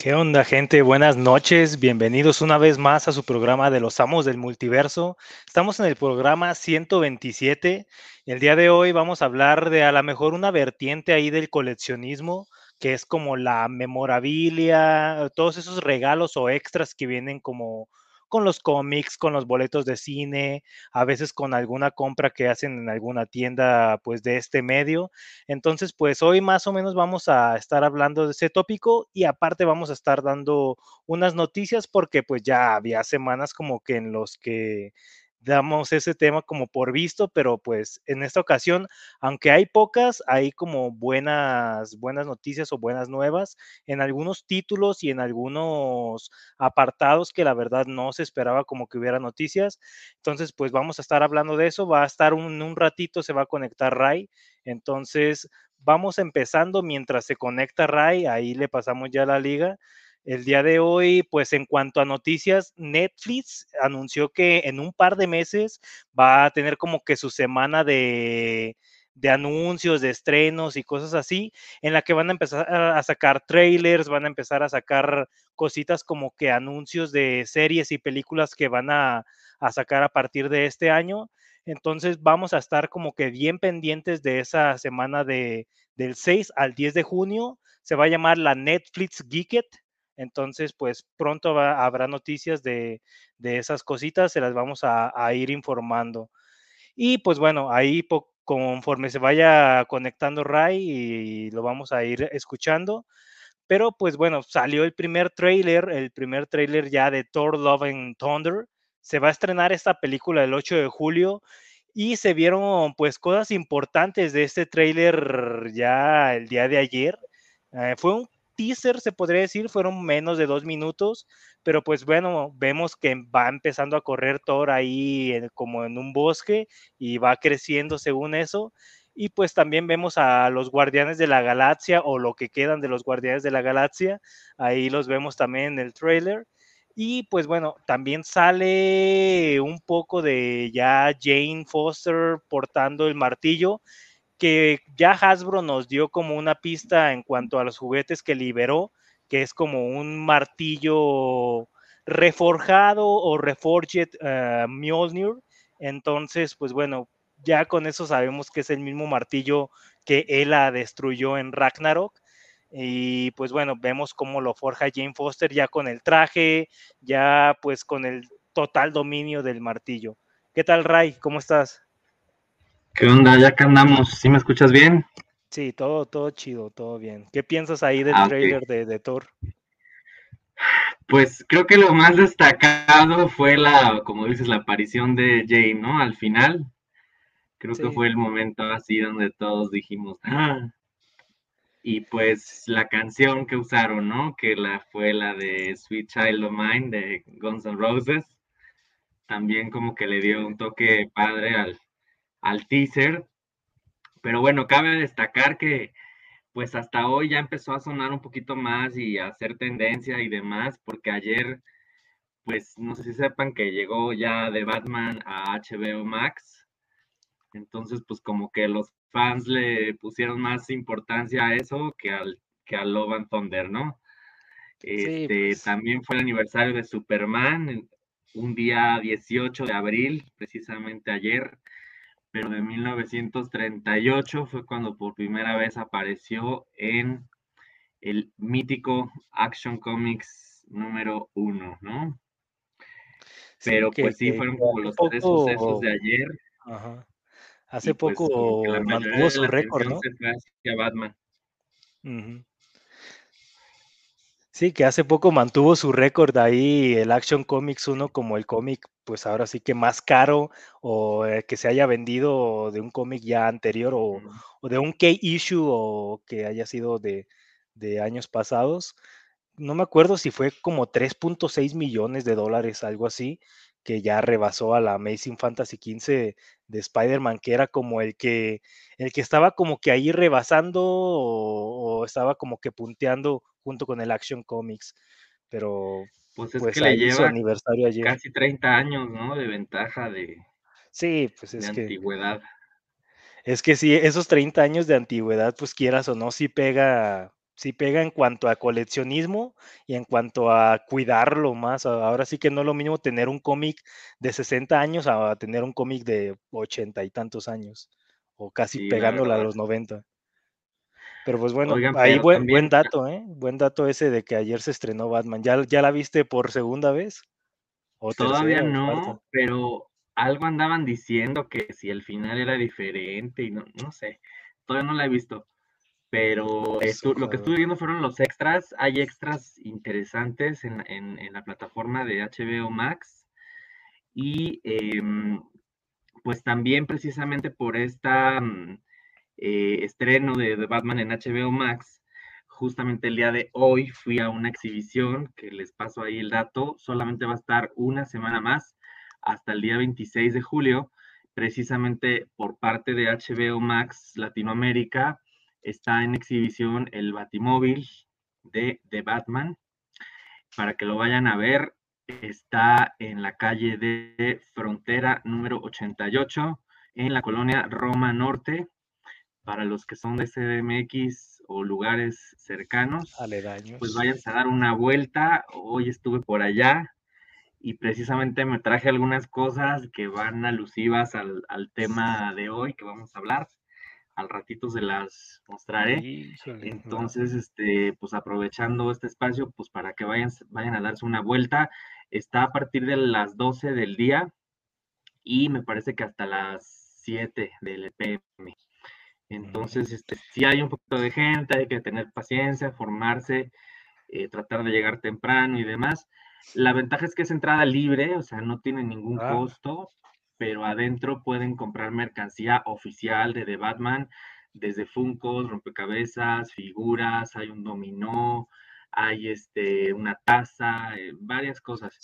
¿Qué onda, gente? Buenas noches. Bienvenidos una vez más a su programa de los Amos del Multiverso. Estamos en el programa 127. El día de hoy vamos a hablar de a lo mejor una vertiente ahí del coleccionismo, que es como la memorabilia, todos esos regalos o extras que vienen como con los cómics, con los boletos de cine, a veces con alguna compra que hacen en alguna tienda pues de este medio. Entonces pues hoy más o menos vamos a estar hablando de ese tópico y aparte vamos a estar dando unas noticias porque pues ya había semanas como que en los que damos ese tema como por visto, pero pues en esta ocasión, aunque hay pocas, hay como buenas, buenas noticias o buenas nuevas en algunos títulos y en algunos apartados que la verdad no se esperaba como que hubiera noticias. Entonces, pues vamos a estar hablando de eso. Va a estar un, un ratito, se va a conectar Ray. Entonces, vamos empezando mientras se conecta Ray, ahí le pasamos ya la liga. El día de hoy, pues en cuanto a noticias, Netflix anunció que en un par de meses va a tener como que su semana de, anuncios, de estrenos y cosas así, en la que van a empezar a sacar trailers, van a empezar a sacar cositas como que anuncios de series y películas que van a, a sacar a partir de este año. Entonces vamos a estar como que bien pendientes de esa semana de, del 6 al 10 de junio. Se va a llamar la Netflix Geeket entonces, pues pronto habrá noticias de, esas cositas, se las vamos a, ir informando. Y pues bueno, ahí conforme se vaya conectando Ray y lo vamos a ir escuchando. Pero pues bueno, salió el primer trailer, el primer trailer ya de Thor Love and Thunder. Se va a estrenar esta película el 8 de julio y se vieron pues cosas importantes de este trailer ya el día de ayer. Eh, fue un teaser, se podría decir, fueron menos de dos minutos, pero pues bueno, vemos que va empezando a correr Thor ahí como en un bosque y va creciendo según eso. Y pues también vemos a los Guardianes de la Galaxia o lo que quedan de los Guardianes de la Galaxia. Ahí los vemos también en el trailer. Y pues bueno, también sale un poco de ya Jane Foster portando el martillo que ya Hasbro nos dio como una pista en cuanto a los juguetes que liberó, que es como un martillo reforjado o reforged uh, Mjolnir. Entonces, pues bueno, ya con eso sabemos que es el mismo martillo que Ela destruyó en Ragnarok. Y pues bueno, vemos cómo lo forja Jane Foster ya con el traje, ya pues con el total dominio del martillo. ¿Qué tal, Ray? ¿Cómo estás? ¿Qué onda? Ya que andamos, ¿sí me escuchas bien? Sí, todo, todo chido, todo bien. ¿Qué piensas ahí del ah, trailer de, Thor? Pues creo que lo más destacado fue la, como dices, la aparición de Jane, ¿no? Al final. Creo que fue el momento así donde todos dijimos, ah. Y pues la canción que usaron, ¿no? Que la fue la de Sweet Child of Mine de Guns N' Roses. También como que le dio un toque padre al, al teaser. Pero bueno, cabe destacar que pues hasta hoy ya empezó a sonar un poquito más y a hacer tendencia y demás, porque ayer, pues no sé si sepan que llegó ya de Batman a HBO Max. Entonces, pues como que los fans le pusieron más importancia a eso que al, que al Love and Thunder, ¿no? Este, pues. También fue el aniversario de Superman, un día 18 de abril, precisamente ayer pero de 1938 fue cuando por primera vez apareció en el mítico Action Comics número uno, ¿no? Pero pues sí, fueron como los tres sucesos de ayer. Ajá. Hace pues, poco mantuvo su récord, ¿no? Batman. Sí, que hace poco mantuvo su récord ahí el Action Comics 1 como el cómic, pues ahora sí que más caro o eh, que se haya vendido de un cómic ya anterior o, de un K-issue o que haya sido de, años pasados. No me acuerdo si fue como 3.6 millones de dólares, algo así, que ya rebasó a la Amazing Fantasy 15 de Spider-Man, que era como el que, el que estaba como que ahí rebasando o estaba como que punteando junto con el Action Comics. Pero pues es pues que le lleva aniversario ayer. casi 30 años, ¿no? De ventaja de, sí, pues es de antigüedad. Es que sí, esos 30 años de antigüedad, pues quieras o no, sí pega, sí pega en cuanto a coleccionismo y en cuanto a cuidarlo más. Ahora sí que no es lo mismo tener un cómic de 60 años a tener un cómic de 80 y tantos años, o casi pegándola a los 90. Pero pues bueno, ahí buen, buen, dato, ¿eh? Buen dato ese de que ayer se estrenó Batman. ¿Ya, ya la viste por segunda vez? ¿O Todavía no, pero algo andaban diciendo que si el final era diferente y no, no sé, todavía no la he visto. Pero lo que estuve viendo fueron los extras. Hay extras interesantes en, en, la plataforma de HBO Max. Y em, pues también precisamente por esta mm, eh, estreno de, de, Batman en HBO Max, justamente el día de hoy fui a una exhibición que les paso ahí el dato, solamente va a estar una semana más hasta el día 26 de julio, precisamente por parte de HBO Max Latinoamérica, está en exhibición el Batimóvil de, de Batman. Para que lo vayan a ver, está en la calle de Frontera número 88, en la colonia Roma Norte, para los que son de CDMX o lugares cercanos, aledaños, pues váyanse a dar una vuelta. Hoy estuve por allá y precisamente me traje algunas cosas que van alusivas al, tema de hoy que vamos a hablar. Al ratito se las mostraré. Entonces, este, pues aprovechando este espacio, pues para que vayan, vayan a darse una vuelta. Está a partir de las 12 del día y me parece que hasta las 7 del PM. Entonces, este, si hay un poquito de gente, hay que tener paciencia, formarse, eh, tratar de llegar temprano y demás. La ventaja es que es entrada libre, o sea, no tiene ningún ah. costo, pero adentro pueden comprar mercancía oficial de The Batman, desde Funkos, rompecabezas, figuras, hay un dominó, hay este, una taza, eh, varias cosas.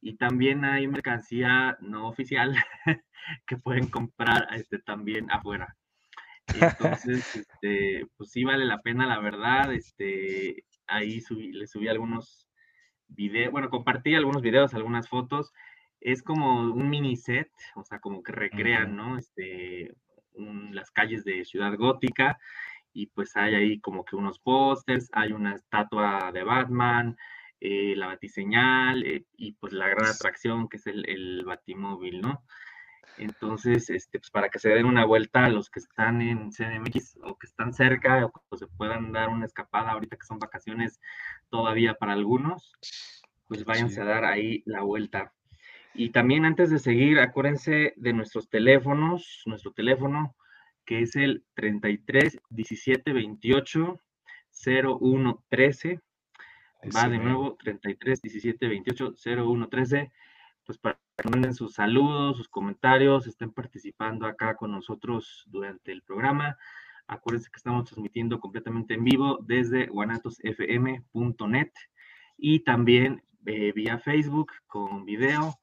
Y también hay mercancía no oficial que pueden comprar este, también afuera. Entonces, este, pues sí vale la pena, la verdad. Este, ahí subí, le subí algunos videos, bueno, compartí algunos videos, algunas fotos. Es como un mini set, o sea, como que recrean, ¿no? Este, las calles de Ciudad Gótica y pues hay ahí como que unos pósters, hay una estatua de Batman, eh, la batiseñal eh, y pues la gran atracción que es el, el batimóvil, ¿no? Entonces, este, pues para que se den una vuelta a los que están en CDMX o que están cerca o que se puedan dar una escapada ahorita que son vacaciones todavía para algunos, pues váyanse a dar ahí la vuelta. Y también antes de seguir, acuérdense de nuestros teléfonos, nuestro teléfono que es el 33 17 28 01 13. Va de nuevo 33 17 28 01 13 pues para manden sus saludos, sus comentarios, estén participando acá con nosotros durante el programa. Acuérdense que estamos transmitiendo completamente en vivo desde guanatosfm.net y también eh, vía Facebook con video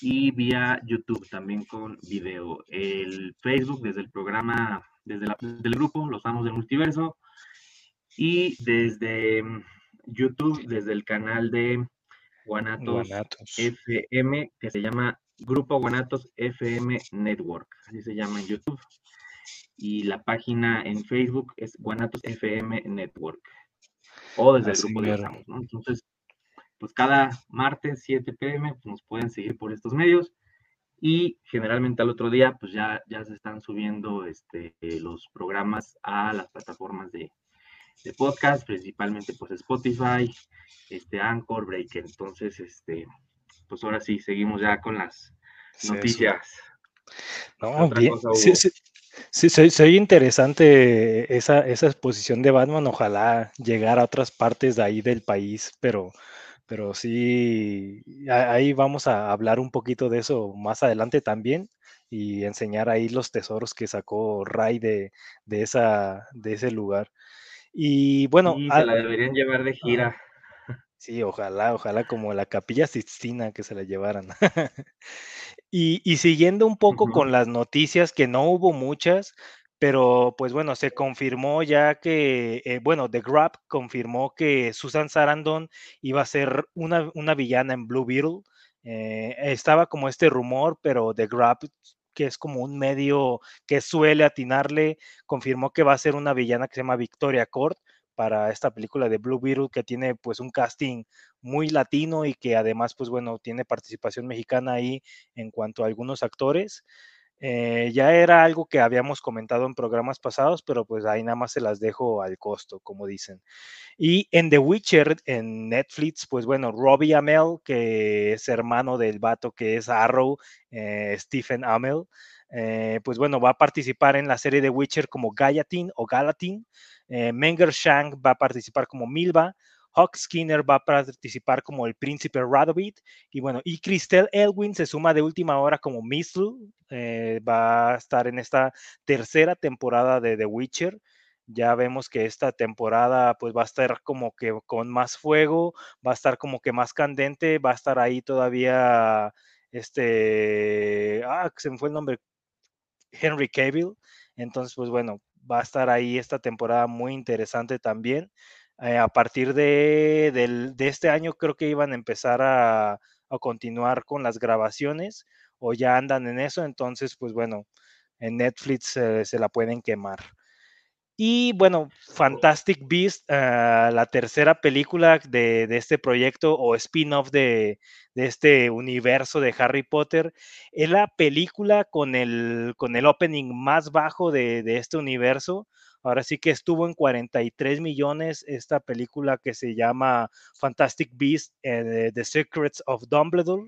y vía YouTube también con video. El Facebook desde el programa, desde, la, el grupo Los Amos del Multiverso y desde mm, YouTube, desde el canal de Guanatos, FM, que se llama Grupo Guanatos FM Network, así se llama en YouTube. Y la página en Facebook es Guanatos FM Network. O desde el grupo de ¿no? Entonces, pues cada martes 7 pm pues nos pueden seguir por estos medios y generalmente al otro día pues ya, ya se están subiendo este, los programas a las plataformas de, de podcast, principalmente pues Spotify, este Anchor, Breaker. Entonces, este, pues ahora sí, seguimos ya con las noticias. No, bien. sí, sí, sí, soy, interesante esa, esa exposición de Batman. Ojalá llegara a otras partes de ahí del país, pero, pero sí, ahí vamos a hablar un poquito de eso más adelante también y enseñar ahí los tesoros que sacó Ray de, de, esa, de ese lugar. Y bueno. se la deberían llevar de gira. Sí, ojalá, ojalá como la capilla Sistina que se la llevaran. y, siguiendo un poco con las noticias, que no hubo muchas, pero pues bueno, se confirmó ya que, eh, bueno, The Grab confirmó que Susan Sarandon iba a ser una, una villana en Blue Beetle. Eh, estaba como este rumor, pero The Grab que es como un medio que suele atinarle, confirmó que va a ser una villana que se llama Victoria Court para esta película de Blue Beetle que tiene pues un casting muy latino y que además pues bueno tiene participación mexicana ahí en cuanto a algunos actores. Eh, ya era algo que habíamos comentado en programas pasados, pero pues ahí nada más se las dejo al costo, como dicen. Y en The Witcher, en Netflix, pues bueno, Robbie Amell, que es hermano del vato que es Arrow, eh, Stephen Amell, eh, pues bueno, va a participar en la serie de Witcher como Gallatin o Galatin. Menger Shank va a participar como Milva. Hawk Skinner va a participar como el príncipe Radovit. Y bueno, y Christelle Elwin se suma de última hora como Mislu. Eh, va a estar en esta tercera temporada de The Witcher. Ya vemos que esta temporada pues va a estar como que con más fuego, va a estar como que más candente, va a estar ahí todavía este, ah, se me fue el nombre, Henry Cavill. Entonces, pues bueno, va a estar ahí esta temporada muy interesante también. Eh, a partir de, este año creo que iban a empezar a, continuar con las grabaciones o ya andan en eso, entonces pues bueno, en Netflix se la pueden quemar. Y bueno, Fantastic Beast, ah, la tercera película de, este proyecto o spin-off de, este universo de Harry Potter, es la película con el, con el opening más bajo de, este universo. Ahora sí que estuvo en 43 millones esta película que se llama Fantastic Beast, eh, The Secrets of Dumbledore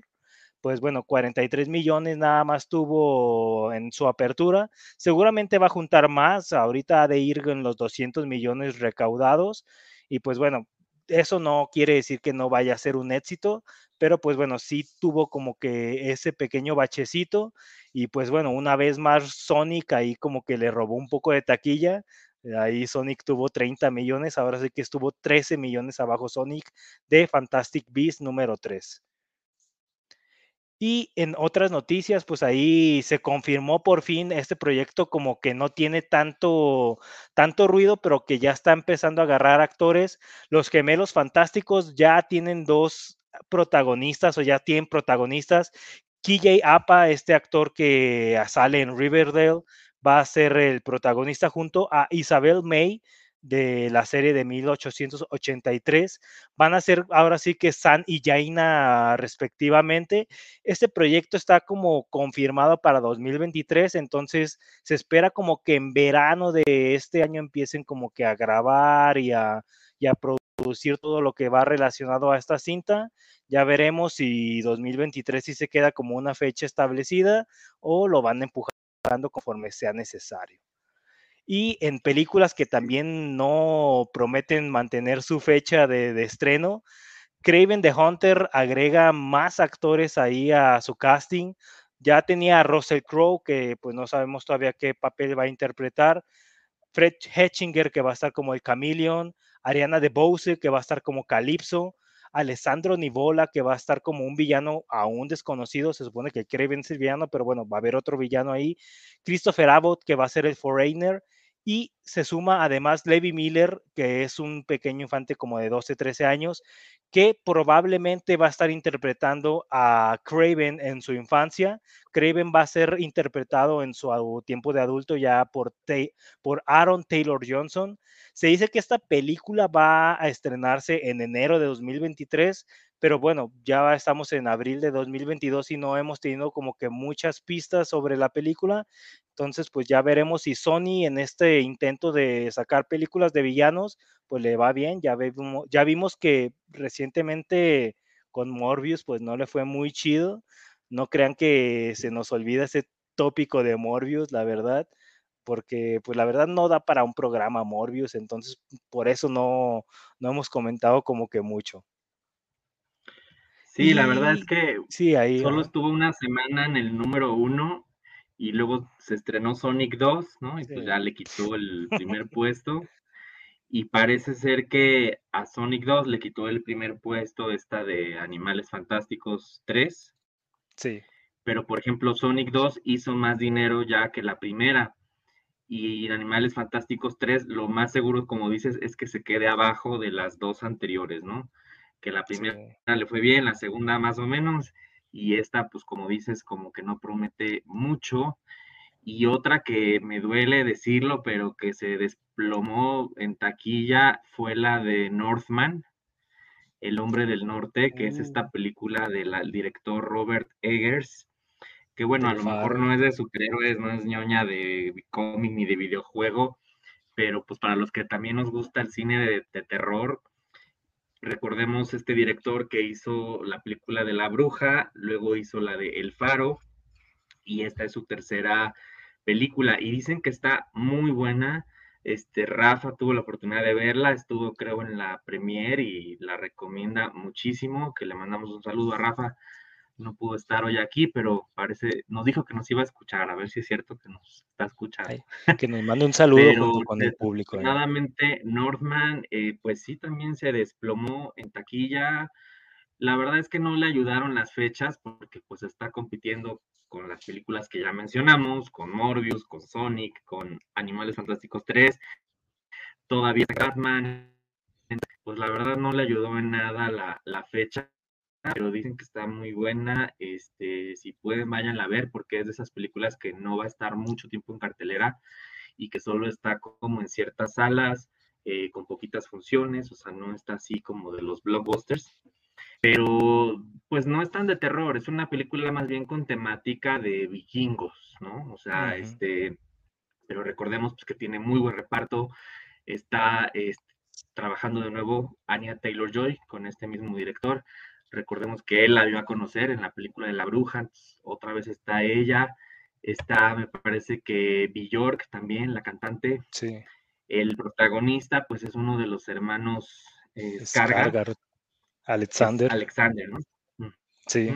pues bueno, 43 millones nada más tuvo en su apertura. Seguramente va a juntar más, ahorita ha de ir en los 200 millones recaudados y pues bueno, eso no quiere decir que no vaya a ser un éxito, pero pues bueno, sí tuvo como que ese pequeño bachecito y pues bueno, una vez más Sonic ahí como que le robó un poco de taquilla. Ahí Sonic tuvo 30 millones, ahora sí que estuvo 13 millones abajo Sonic de Fantastic Beast número 3. Y en otras noticias, pues ahí se confirmó por fin este proyecto como que no tiene tanto, tanto ruido, pero que ya está empezando a agarrar actores. Los gemelos fantásticos ya tienen dos protagonistas o ya tienen protagonistas. KJ Apa, este actor que sale en Riverdale, va a ser el protagonista junto a Isabel May, de la serie de 1883. Van a ser ahora sí que San y Jaina respectivamente. Este proyecto está como confirmado para 2023, entonces se espera como que en verano de este año empiecen como que a grabar y a, y a producir todo lo que va relacionado a esta cinta. Ya veremos si 2023 sí se queda como una fecha establecida o lo van conforme sea necesario y en películas que también no prometen mantener su fecha de, estreno. Craven the Hunter agrega más actores ahí a su casting. Ya tenía a Russell Crowe, que pues no sabemos todavía qué papel va a interpretar. Fred Hetchinger, que va a estar como el Chameleon. Ariana DeBose, que va a estar como Calypso. Alessandro Nivola, que va a estar como un villano aún desconocido. Se supone que Craven es el villano, pero bueno, va a haber otro villano ahí. Christopher Abbott, que va a ser el Foreigner. Y se suma además Levi Miller, que es un pequeño infante como de 12, 13 años, que probablemente va a estar interpretando a Craven en su infancia. Craven va a ser interpretado en su tiempo de adulto ya por, por Aaron Taylor Johnson. Se dice que esta película va a estrenarse en enero de 2023, pero bueno, ya estamos en abril de 2022 y no hemos tenido como que muchas pistas sobre la película. Entonces, pues ya veremos si Sony en este intento de sacar películas de villanos, pues le va bien. Ya vimos, ya vimos que recientemente con Morbius, pues no le fue muy chido. No crean que se nos olvida ese tópico de Morbius, la verdad, porque pues la verdad no da para un programa Morbius, entonces por eso no, no hemos comentado como que mucho. Sí, la verdad es que sí, ahí, solo estuvo una semana en el número uno y luego se estrenó Sonic 2, ¿no? Y pues ya le quitó el primer puesto. Y parece ser que a Sonic 2 le quitó el primer puesto esta de Animales Fantásticos 3. Sí. Pero por ejemplo, Sonic 2 hizo más dinero ya que la primera. Y Animales Fantásticos 3, lo más seguro, como dices, es que se quede abajo de las dos anteriores, ¿no? Que la primera le fue bien, la segunda más o menos, y esta, pues como dices, como que no promete mucho. Y otra que me duele decirlo, pero que se desplomó en taquilla fue la de Northman, El hombre del norte, que es esta mm. película del director Robert Eggers, que bueno, a lo mejor no es de superhéroes, no es ñoña de cómic ni de videojuego, pero pues para los que también nos gusta el cine de, terror, recordemos este director que hizo la película de La Bruja, luego hizo la de El Faro, y esta es su tercera película, y dicen que está muy buena. Este, Rafa tuvo la oportunidad de verla, estuvo creo en la premiere y la recomienda muchísimo, que le mandamos un saludo a Rafa no pudo estar hoy aquí, pero parece, nos dijo que nos iba a escuchar, a ver si es cierto que nos está escuchando. que nos mande un saludo con el público. ¿eh? Northman, eh, pues sí, también se desplomó en taquilla. La verdad es que no le ayudaron las fechas porque pues está compitiendo con las películas que ya mencionamos, con Morbius, con Sonic, con Animales Fantásticos 3, todavía Batman. Pues la verdad no le ayudó en nada la, la fecha pero dicen que está muy buena. Este, si pueden, vayan a ver, porque es de esas películas que no va a estar mucho tiempo en cartelera y que solo está como en ciertas salas, eh, con poquitas funciones, o sea, no está así como de los blockbusters. Pero pues no es tan de terror, es una película más bien con temática de vikingos, ¿no? O sea, este, pero recordemos pues, que tiene muy buen reparto, está este, trabajando de nuevo Anya Taylor Joy con este mismo director. Recordemos que él la dio a conocer en la película de La Bruja, otra vez está ella, está, me parece que Bjork también, la cantante. Sí. El protagonista, pues es uno de los hermanos eh, Alexander. Alexander, ¿no? Sí.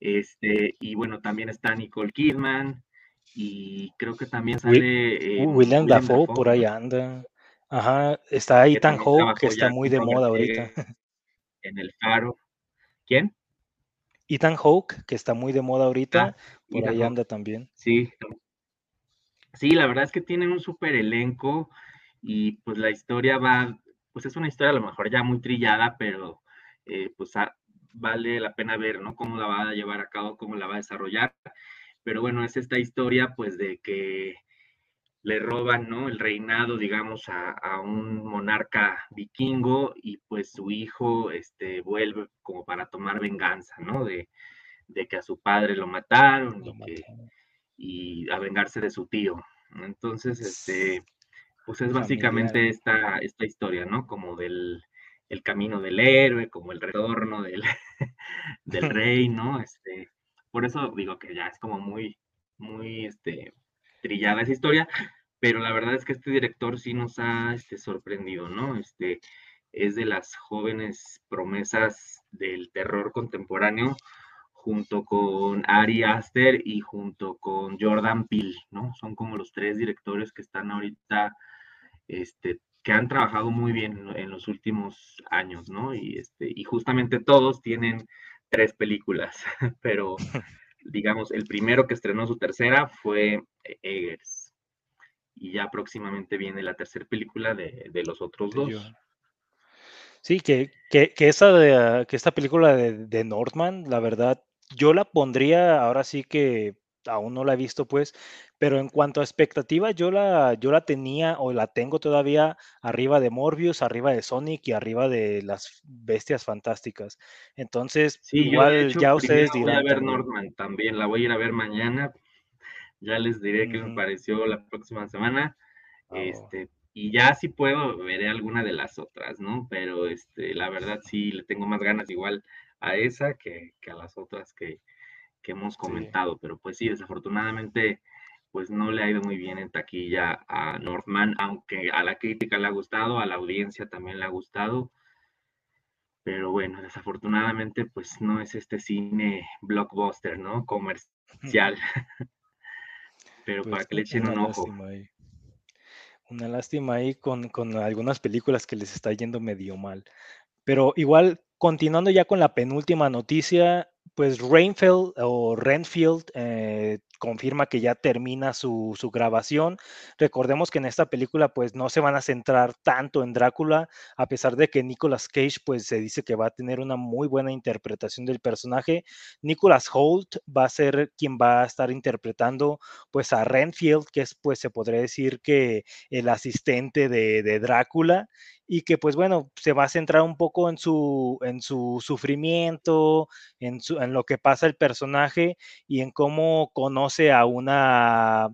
Este, y bueno, también está Nicole Kidman, y creo que también sale. Eh, William, Dafoe, por ahí anda. Ajá, está Ethan Hawke, que está muy de moda ahorita. En el faro. ¿Quién? Ethan Hawke, que está muy de moda ahorita, ah, por ahí anda también. Sí, sí, la verdad es que tienen un súper elenco y pues la historia va, pues es una historia a lo mejor ya muy trillada, pero eh, pues ah, vale la pena ver, ¿no? Cómo la va a llevar a cabo, cómo la va a desarrollar. Pero bueno, es esta historia pues de que le roban, ¿no? El reinado, digamos, a, un monarca vikingo y pues su hijo, este, vuelve como para tomar venganza, ¿no? De, que a su padre lo mataron, y, a vengarse de su tío. Entonces, este, pues es básicamente esta, esta historia, ¿no? Como del el camino del héroe, como el retorno del, del rey, ¿no? Este, por eso digo que ya es como muy, muy, este, trillada esa historia, pero la verdad es que este director sí nos ha este, sorprendido, ¿no? Este, es de las jóvenes promesas del terror contemporáneo, junto con Ari Aster y junto con Jordan Peele, ¿no? Son como los tres directores que están ahorita, este, que han trabajado muy bien en los últimos años, ¿no? Y, este, y justamente todos tienen tres películas, pero digamos, el primero que estrenó su tercera fue Eggers y ya próximamente viene la tercera película de, los otros dos. Sí, que, que, que, esa de, que esta película de, de Northman, la verdad, yo la pondría, ahora sí que aún no la he visto, pues, pero en cuanto a expectativa, yo la, yo la tenía o la tengo todavía arriba de Morbius, arriba de Sonic y arriba de las bestias fantásticas. Entonces, igual ya ustedes dirán. Voy a ver Northman también, la voy a ir a ver mañana ya les diré qué me pareció la próxima semana. Ah, este, y ya si puedo, veré alguna de las otras, ¿no? Pero este, la verdad sí le tengo más ganas igual a esa que, a las otras que, hemos comentado. Pero pues sí, desafortunadamente, pues no le ha ido muy bien en taquilla a Northman, aunque a la crítica le ha gustado, a la audiencia también le ha gustado. Pero bueno, desafortunadamente, pues no es este cine blockbuster, ¿no? Comercial. pero pues para que le echen un ojo. Una lástima ahí con, algunas películas que les está yendo medio mal. Pero igual, continuando ya con la penúltima noticia, pues Rainfield o Renfield eh, confirma que ya termina su, grabación. Recordemos que en esta película pues no se van a centrar tanto en Drácula, a pesar de que Nicolas Cage pues se dice que va a tener una muy buena interpretación del personaje. Nicolas Holt va a ser quien va a estar interpretando pues a Renfield, que es pues se podría decir que el asistente de, de Drácula y que pues bueno, se va a centrar un poco en su, en su sufrimiento, en, su, en lo que pasa el personaje y en cómo conoce a una,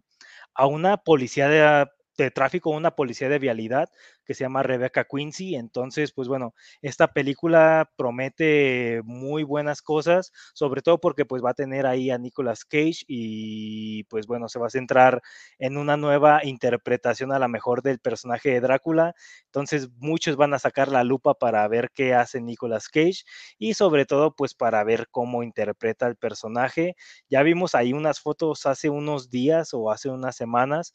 a una policía de, de tráfico, una policía de vialidad que se llama Rebecca Quincy. Entonces, pues bueno, esta película promete muy buenas cosas, sobre todo porque pues va a tener ahí a Nicolas Cage y pues bueno, se va a centrar en una nueva interpretación a la mejor del personaje de Drácula. Entonces, muchos van a sacar la lupa para ver qué hace Nicolas Cage y sobre todo pues para ver cómo interpreta el personaje. Ya vimos ahí unas fotos hace unos días o hace unas semanas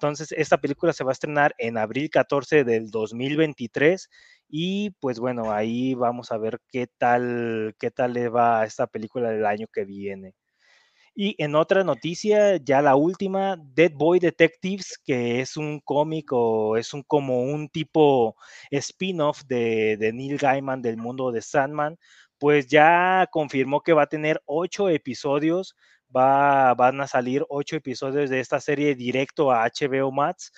entonces, esta película se va a estrenar en abril 14 del 2023 y pues bueno, ahí vamos a ver qué tal, qué tal le va a esta película del año que viene. Y en otra noticia, ya la última, Dead Boy Detectives, que es un cómic o es un como un tipo spin-off de, de Neil Gaiman del mundo de Sandman, pues ya confirmó que va a tener ocho episodios va, van a salir ocho episodios de esta serie directo a HBO Max.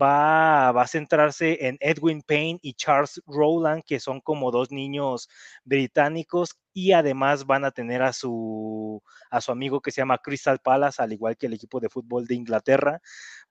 Va, a centrarse en Edwin Payne y Charles Rowland, que son como dos niños británicos, y además van a tener a su, a su amigo que se llama Crystal Palace, al igual que el equipo de fútbol de Inglaterra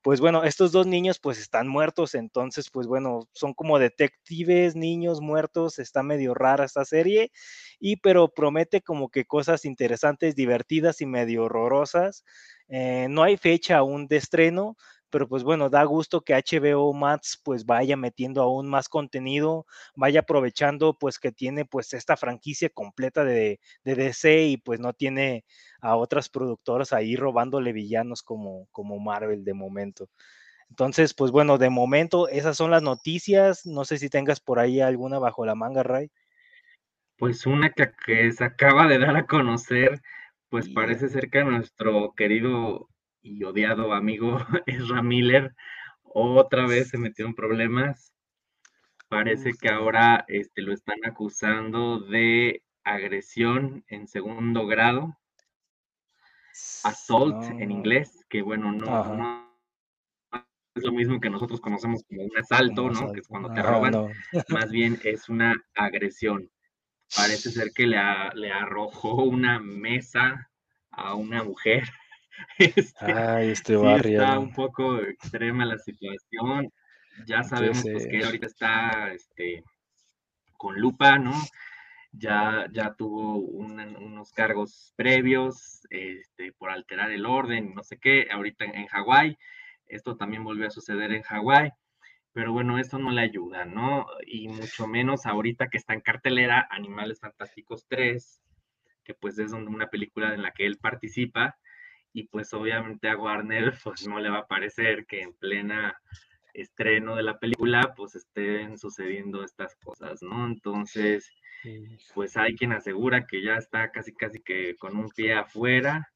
pues bueno, estos dos niños pues están muertos, entonces pues bueno, son como detectives, niños muertos, está medio rara esta serie, y pero promete como que cosas interesantes, divertidas y medio horrorosas. Eh, no hay fecha aún de estreno, pero pues bueno, da gusto que HBO Max pues vaya metiendo aún más contenido, vaya aprovechando pues que tiene pues esta franquicia completa de, de DC y pues no tiene a otras productoras ahí robándole villanos como, como Marvel de momento. Entonces, pues bueno, de momento esas son las noticias. No sé si tengas por ahí alguna bajo la manga, Ray. Pues una que, se acaba de dar a conocer, pues parece ser que nuestro querido y odiado amigo Ezra Miller otra vez se metió en problemas. Parece que ahora este, lo están acusando de agresión en segundo grado, assault en inglés, que bueno, no, es lo mismo que nosotros conocemos como un asalto, ¿no? Que es cuando te roban, más bien es una agresión. Parece ser que le, le arrojó una mesa a una mujer Este, Ay, este barrio. está un poco extrema la situación. Ya sabemos pues, que ahorita está este, con lupa, ¿no? Ya, ya tuvo unos cargos previos este, por alterar el orden, no sé qué, ahorita en, en Hawái. Esto también volvió a suceder en Hawái pero bueno, esto no le ayuda, ¿no? Y mucho menos ahorita que está en cartelera Animales Fantásticos 3, que pues es una película en la que él participa, y pues obviamente a Warner pues no le va a parecer que en plena estreno de la película pues estén sucediendo estas cosas, ¿no? Entonces, pues hay quien asegura que ya está casi casi que con un pie afuera.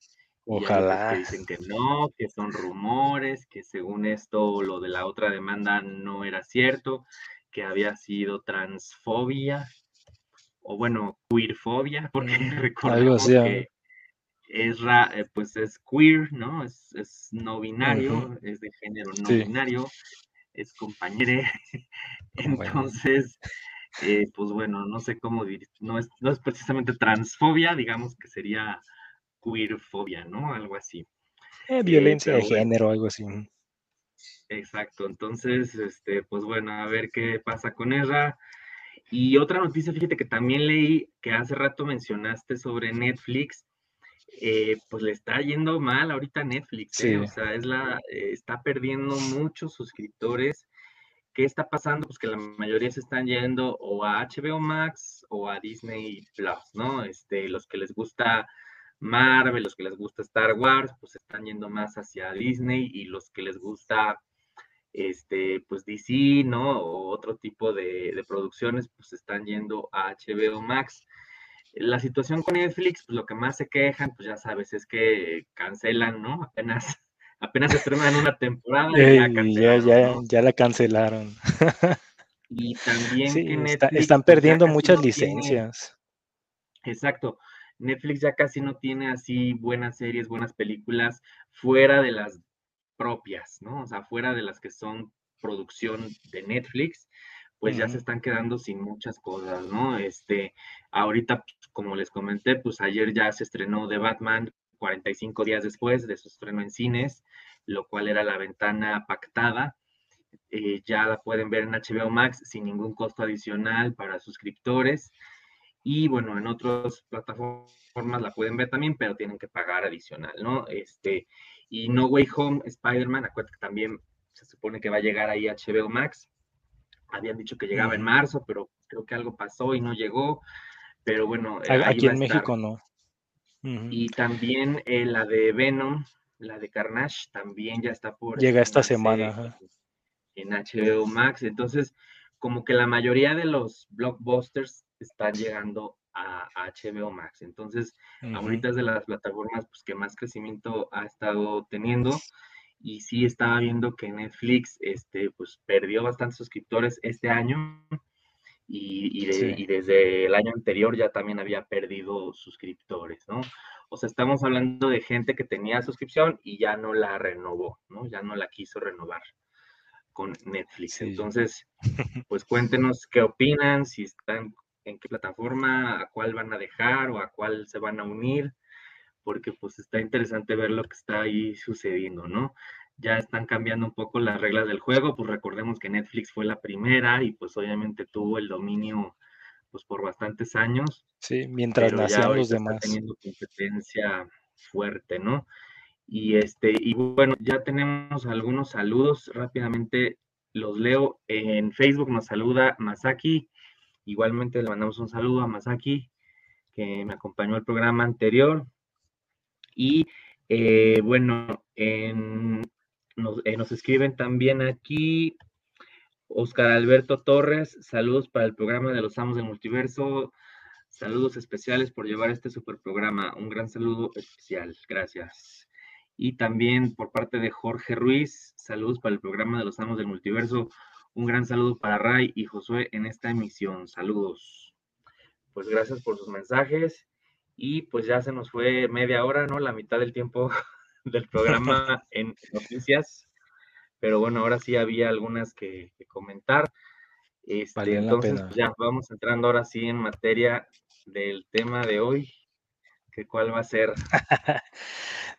Ojalá. que dicen que no, que son rumores, que según esto lo de la otra demanda no era cierto, que había sido transfobia, o bueno, queerfobia, porque recordemos que es, eh, pues es queer, ¿no? Es, es no binario, es de género no binario, es compañero. Entonces, eh, pues bueno, no sé cómo decir, no es, no es precisamente transfobia, digamos que sería queerfobia, ¿no? Algo así. Eh, violencia de género, algo así. Exacto, entonces, este, pues bueno, a ver qué pasa con ella. Y otra noticia, fíjate que también leí que hace rato mencionaste sobre Netflix, eh, pues le está yendo mal ahorita Netflix, ¿eh? o sea, es la, eh, está perdiendo muchos suscriptores. ¿Qué está pasando? Pues que la mayoría se están yendo o a HBO Max o a Disney Plus, ¿no? Este, los que les gusta Marvel, los que les gusta Star Wars, pues están yendo más hacia Disney y los que les gusta este, pues DC, ¿no? O otro tipo de, de producciones, pues están yendo a HBO Max. La situación con Netflix, pues lo que más se quejan, pues ya sabes, es que cancelan, ¿no? Apenas, apenas estrenan una temporada y ya, ya, ya, la cancelaron. y también que Netflix, están pues, perdiendo muchas licencias. exacto. Netflix ya casi no tiene así buenas series, buenas películas fuera de las propias, ¿no? O sea, fuera de las que son producción de Netflix, pues ya se están quedando sin muchas cosas, ¿no? Este, ahorita, pues, como les comenté, pues ayer ya se estrenó The Batman 45 días después de su estreno en cines, lo cual era la ventana pactada. Eh, ya la pueden ver en HBO Max sin ningún costo adicional para suscriptores. Y bueno, en otras plataformas la pueden ver también, pero tienen que pagar adicional, ¿no? Este, y No Way Home, Spider-Man, acuérdate que también se supone que va a llegar ahí a HBO Max. Habían dicho que llegaba en marzo, pero creo que algo pasó y no llegó. Pero bueno, aquí en México no. Y también eh, la de Venom, la de Carnage, también ya está por. Llega esta semana. En HBO Max. Entonces, como que la mayoría de los blockbusters están llegando a, HBO Max. Entonces, ahorita es de las plataformas pues, que más crecimiento ha estado teniendo. Y sí estaba viendo que Netflix este, pues, perdió bastantes suscriptores este año. Y, y, desde el año anterior ya también había perdido suscriptores, ¿no? O sea, estamos hablando de gente que tenía suscripción y ya no la renovó, ¿no? Ya no la quiso renovar con Netflix. Entonces, pues cuéntenos qué opinan, si están en qué plataforma, a cuál van a dejar o a cuál se van a unir, porque pues está interesante ver lo que está ahí sucediendo, ¿no? Ya están cambiando un poco las reglas del juego, pues recordemos que Netflix fue la primera y pues obviamente tuvo el dominio pues por bastantes años. Sí, mientras nacían los demás. Está teniendo competencia fuerte, ¿no? Y este, y bueno, ya tenemos algunos saludos, rápidamente los leo. En Facebook nos saluda Masaki Igualmente le mandamos un saludo a Masaki, que me acompañó al programa anterior. Y eh, bueno, nos, eh, nos, escriben también aquí Oscar Alberto Torres, saludos para el programa de los Amos del Multiverso. Saludos especiales por llevar este super programa. Un gran saludo especial. Gracias. Y también por parte de Jorge Ruiz, saludos para el programa de los Amos del Multiverso. Un gran saludo para Ray y Josué en esta emisión. Saludos. Pues gracias por sus mensajes. Y pues ya se nos fue media hora, ¿no? La mitad del tiempo del programa en noticias. Pero bueno, ahora sí había algunas que, comentar. Este, entonces, pues ya vamos entrando ahora sí en materia del tema de hoy, que cuál va a ser.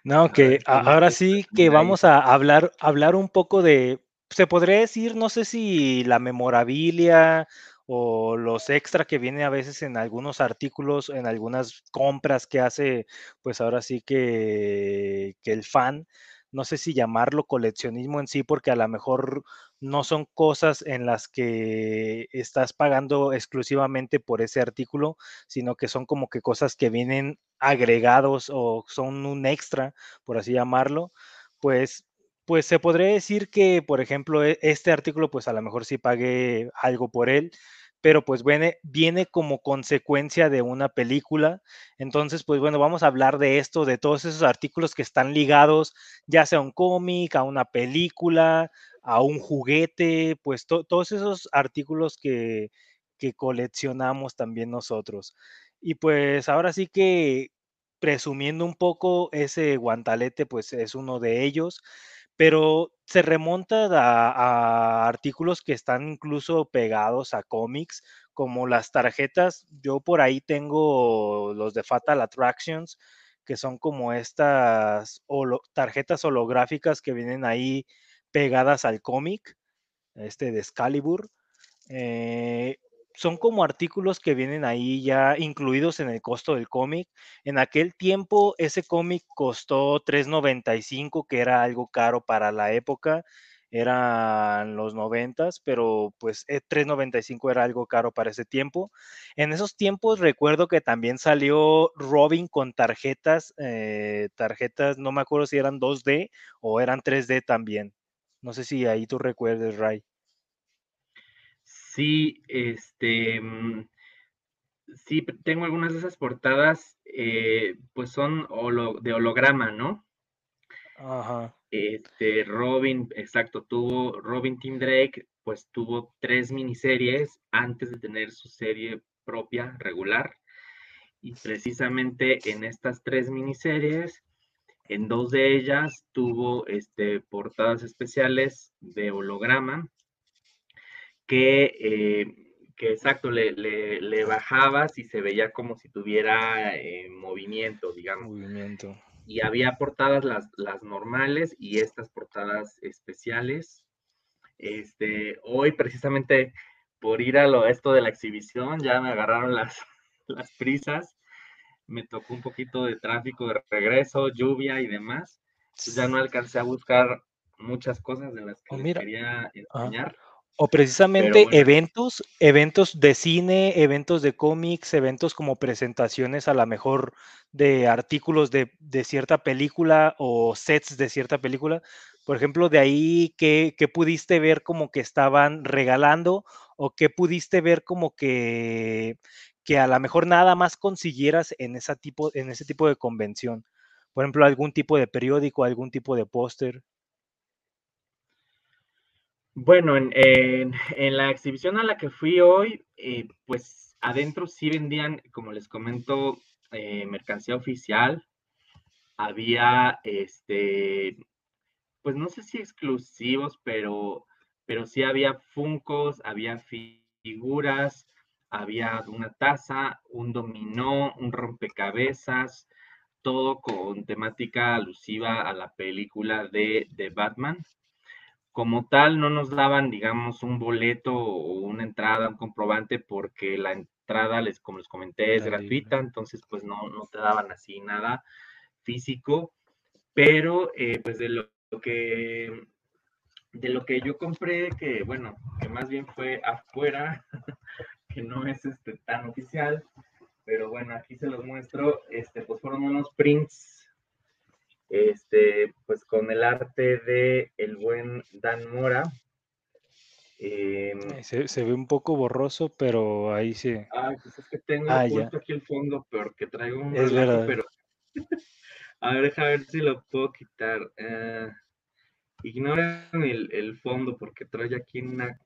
no, que ahora sí que vamos a hablar, hablar un poco de se podría decir, no sé si la memorabilia o los extra que viene a veces en algunos artículos, en algunas compras que hace, pues ahora sí que, que el fan, no sé si llamarlo coleccionismo en sí, porque a lo mejor no son cosas en las que estás pagando exclusivamente por ese artículo, sino que son como que cosas que vienen agregados o son un extra, por así llamarlo, pues pues se podría decir que, por ejemplo, e, este artículo, pues a lo mejor sí pagué algo por él, pero pues viene, viene como consecuencia de una película. Entonces, pues bueno, vamos a hablar de esto, de todos esos artículos que están ligados, ya sea a un cómic, a una película, a un juguete, pues todos esos artículos que, que coleccionamos también nosotros. Y pues ahora sí que presumiendo un poco, ese guantalete pues es uno de ellos pero se remonta a, artículos que están incluso pegados a cómics, como las tarjetas. Yo por ahí tengo los de Fatal Attractions, que son como estas tarjetas holográficas que vienen ahí pegadas al cómic, este de Excalibur. Eh, son como artículos que vienen ahí ya incluidos en el costo del cómic. En aquel tiempo ese cómic costó $3.95, que era algo caro para la época. Eran los noventas, pero pues $3.95 eh, era algo caro para ese tiempo. En esos tiempos recuerdo que también salió Robin con tarjetas, eh, tarjetas, no me acuerdo si eran 2D o eran 3D también. No sé si ahí tú recuerdes, Ray. Sí, este, mm, sí, tengo algunas de esas portadas, eh, pues son de holograma, ¿no? Ajá. Este, Robin, exacto, tuvo, Robin Tim Drake, pues tuvo tres miniseries antes de tener su serie propia, regular. Y precisamente en estas tres miniseries, en dos de ellas tuvo este, portadas especiales de holograma que, eh, que exacto, le, le, bajabas y se veía como si tuviera eh, movimiento, digamos. Movimiento y había portadas las, las normales y estas portadas especiales. Este, hoy precisamente por ir a lo esto de la exhibición ya me agarraron las, las prisas, me tocó un poquito de tráfico de regreso, lluvia y demás. ya no alcancé a buscar muchas cosas de las que oh, quería enseñar. O precisamente eventos, eventos de cine, eventos de cómics, eventos como presentaciones a lo mejor de artículos de, cierta película o sets de cierta película. Por ejemplo, de ahí, ¿qué, pudiste ver como que estaban regalando o qué pudiste ver como que, que a lo mejor nada más consiguieras en, esa tipo, en ese tipo de convención? Por ejemplo, algún tipo de periódico, algún tipo de póster. Bueno, en, la exhibición a la que fui hoy, eh, pues adentro sí vendían, como les comento, eh, mercancía oficial. Había, este, pues no sé si exclusivos, pero, pero sí había funcos, había figuras, había una taza, un dominó, un rompecabezas, todo con temática alusiva a la película de, de Batman como tal no nos daban, digamos, un boleto o una entrada, un comprobante, porque la entrada, les, como les comenté, es gratuita, entonces pues no, no te daban así nada físico, pero eh, pues de lo que de lo que yo compré, que bueno, que más bien fue afuera, que no es este tan oficial, pero bueno, aquí se los muestro, este, pues fueron unos prints este, pues con el arte de el buen Dan Mora. Em, se, ve un poco borroso, pero ahí sí. Ay, pues es que tengo ah, puesto aquí el fondo, porque traigo un es verdad. pero a ver, deja ver si lo puedo quitar. Uh, ignoren el, fondo porque trae aquí una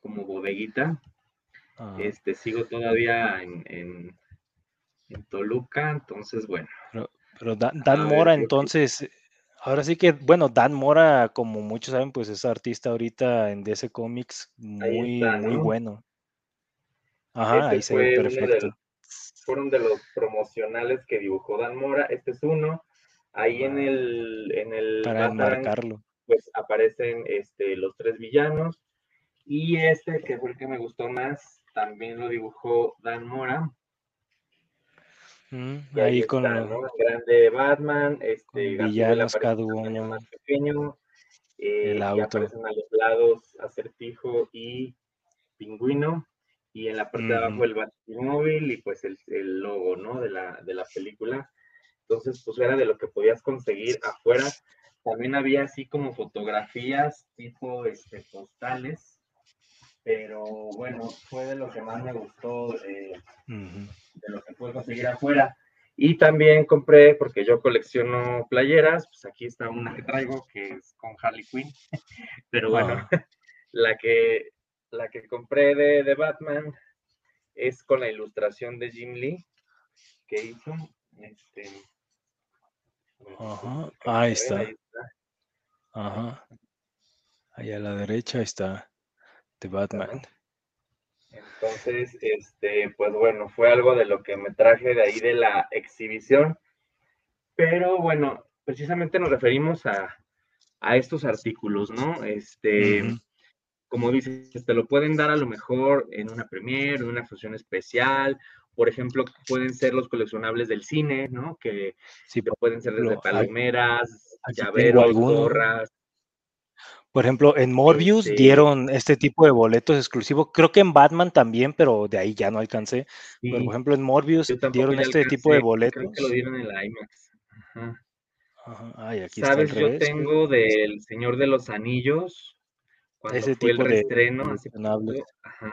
como bodeguita. Ah. Este, sigo todavía en, en, en, Toluca, entonces bueno. Pero Dan, Mora, entonces, ahora sí que, bueno, Dan Mora, como muchos saben, pues es artista ahorita en DC Comics muy, muy bueno. Ajá, ahí se ve perfecto. fueron de los promocionales que dibujó Dan Mora. Este es uno. Ahí en el, en el para enmarcarlo. Pues aparecen este, los tres villanos. Y este, que fue el que me gustó más, también lo dibujó Dan Mora ahí, con está, ¿no? grande Batman, este villanos cada uno más pequeño, eh, el auto. aparecen a los lados Acertijo y Pingüino y en la parte de abajo el Batimóvil y pues el, el, logo, ¿no? De la, de la película. Entonces, pues era de lo que podías conseguir afuera. También había así como fotografías tipo este, postales pero bueno, fue de lo que más me gustó eh, de lo que pude conseguir afuera. Y también compré, porque yo colecciono playeras, pues aquí está una que traigo que es con Harley Quinn, pero bueno, ah. la, que, la que compré de, de, Batman es con la ilustración de Jim Lee que hizo. Este, Ajá, ahí está. ahí está. Ajá. Ahí a la derecha está. Batman. Entonces, este, pues bueno, fue algo de lo que me traje de ahí de la exhibición. Pero bueno, precisamente nos referimos a, estos artículos, ¿no? Este, como dices, te lo pueden dar a lo mejor en una premiere, en una función especial. Por ejemplo, pueden ser los coleccionables del cine, ¿no? Que, sí, pueden ser desde palomeras, llaveros, gorras, por ejemplo, en Morbius dieron este tipo de boletos exclusivos. Creo que en Batman también, pero de ahí ya no alcancé. por ejemplo, en Morbius dieron este tipo de boletos. Creo que lo dieron en la IMAX. Ajá. Ay, aquí ¿Sabes? Está Yo tengo del Señor de los Anillos. Cuando ese fue tipo el reestreno, de Ajá.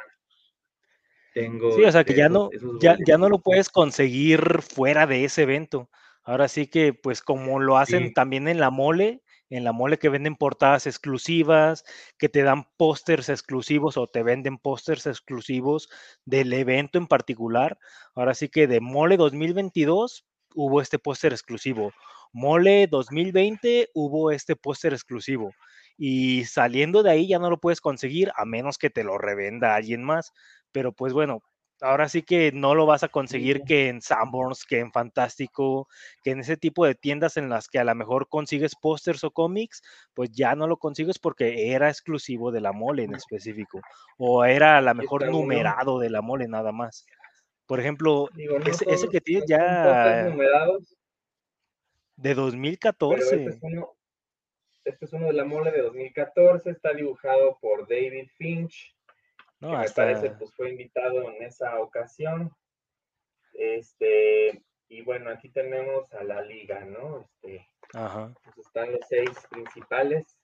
tengo. Sí, o sea que ya no, ya, ya no lo puedes conseguir fuera de ese evento. Ahora sí que, pues como lo hacen también en la mole, en la mole que venden portadas exclusivas, que te dan pósters exclusivos o te venden pósters exclusivos del evento en particular. Ahora sí que de mole 2022 hubo este póster exclusivo. Mole 2020 hubo este póster exclusivo. Y saliendo de ahí ya no lo puedes conseguir a menos que te lo revenda alguien más. Pero pues bueno, ahora sí que no lo vas a conseguir que en Sanborns, que en Fantástico, que en ese tipo de tiendas en las que a lo mejor consigues pósters o cómics, pues ya no lo consigues porque era exclusivo de la mole en específico, o era a lo mejor numerado de la mole nada más. Por ejemplo, ese, que tienes ya de 2014. Este es, uno, este es uno de la mole de 2014, está dibujado por David Finch no, me parece pues fue invitado en esa ocasión. Este, y bueno, aquí tenemos a la liga, ¿no? Este, Ajá. Pues están los seis principales.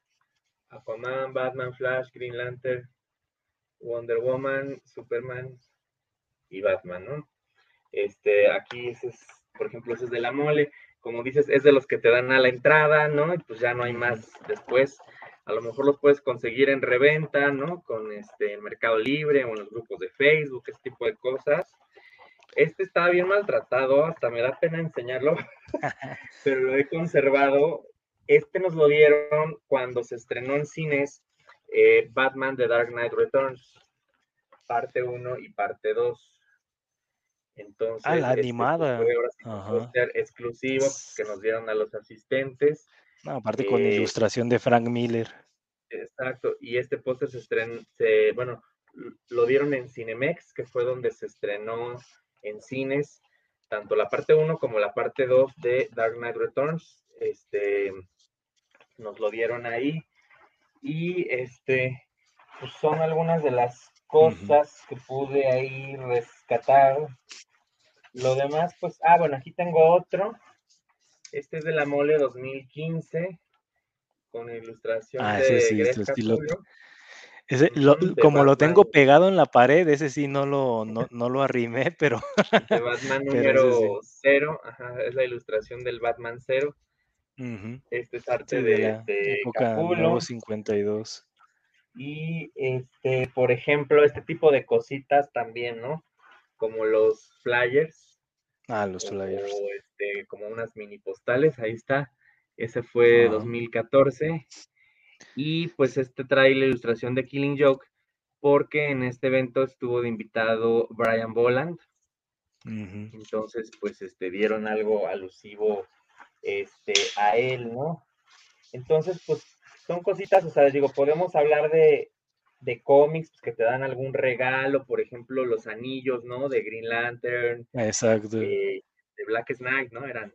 Aquaman, Batman, Flash, Green Lantern, Wonder Woman, Superman y Batman, ¿no? Este, aquí ese es, por ejemplo, ese es de la mole. Como dices, es de los que te dan a la entrada, ¿no? Y pues ya no hay más después a lo mejor los puedes conseguir en reventa, ¿no? Con este Mercado Libre o en los grupos de Facebook, ese tipo de cosas. Este estaba bien maltratado, hasta me da pena enseñarlo, pero lo he conservado. Este nos lo dieron cuando se estrenó en cines eh, Batman The Dark Knight Returns, parte 1 y parte 2. Entonces, ah, la este, pues, animada. Fue exclusivo que nos dieron a los asistentes aparte con eh, ilustración de Frank Miller. Exacto, y este póster se estrenó, bueno, lo dieron en Cinemex, que fue donde se estrenó en cines, tanto la parte 1 como la parte 2 de Dark Knight Returns, este, nos lo dieron ahí, y este, pues son algunas de las cosas que pude ahí rescatar. Lo demás, pues, ah, bueno, aquí tengo otro, este es de la Mole 2015, con ilustración ah, de sí, estilo. Ese, como lo tengo pegado en la pared, ese sí no lo, no, no lo arrimé, pero. De Batman número 0, ajá, es la ilustración del Batman 0. Este es arte de, de, de época 52. Y este, por ejemplo, este tipo de cositas también, ¿no? Como los flyers Ah, los flyers. Este, como unas mini postales, ahí está. Ese fue 2014. Y pues este trae la ilustración de Killing Joke, porque en este evento estuvo de invitado Brian Boland. Entonces, pues este, dieron algo alusivo este, a él, ¿no? Entonces, pues son cositas, o sea, digo, podemos hablar de, de cómics pues, que te dan algún regalo, por ejemplo, los anillos, ¿no? De Green Lantern. Exacto. de Black Knight, ¿no? Eran.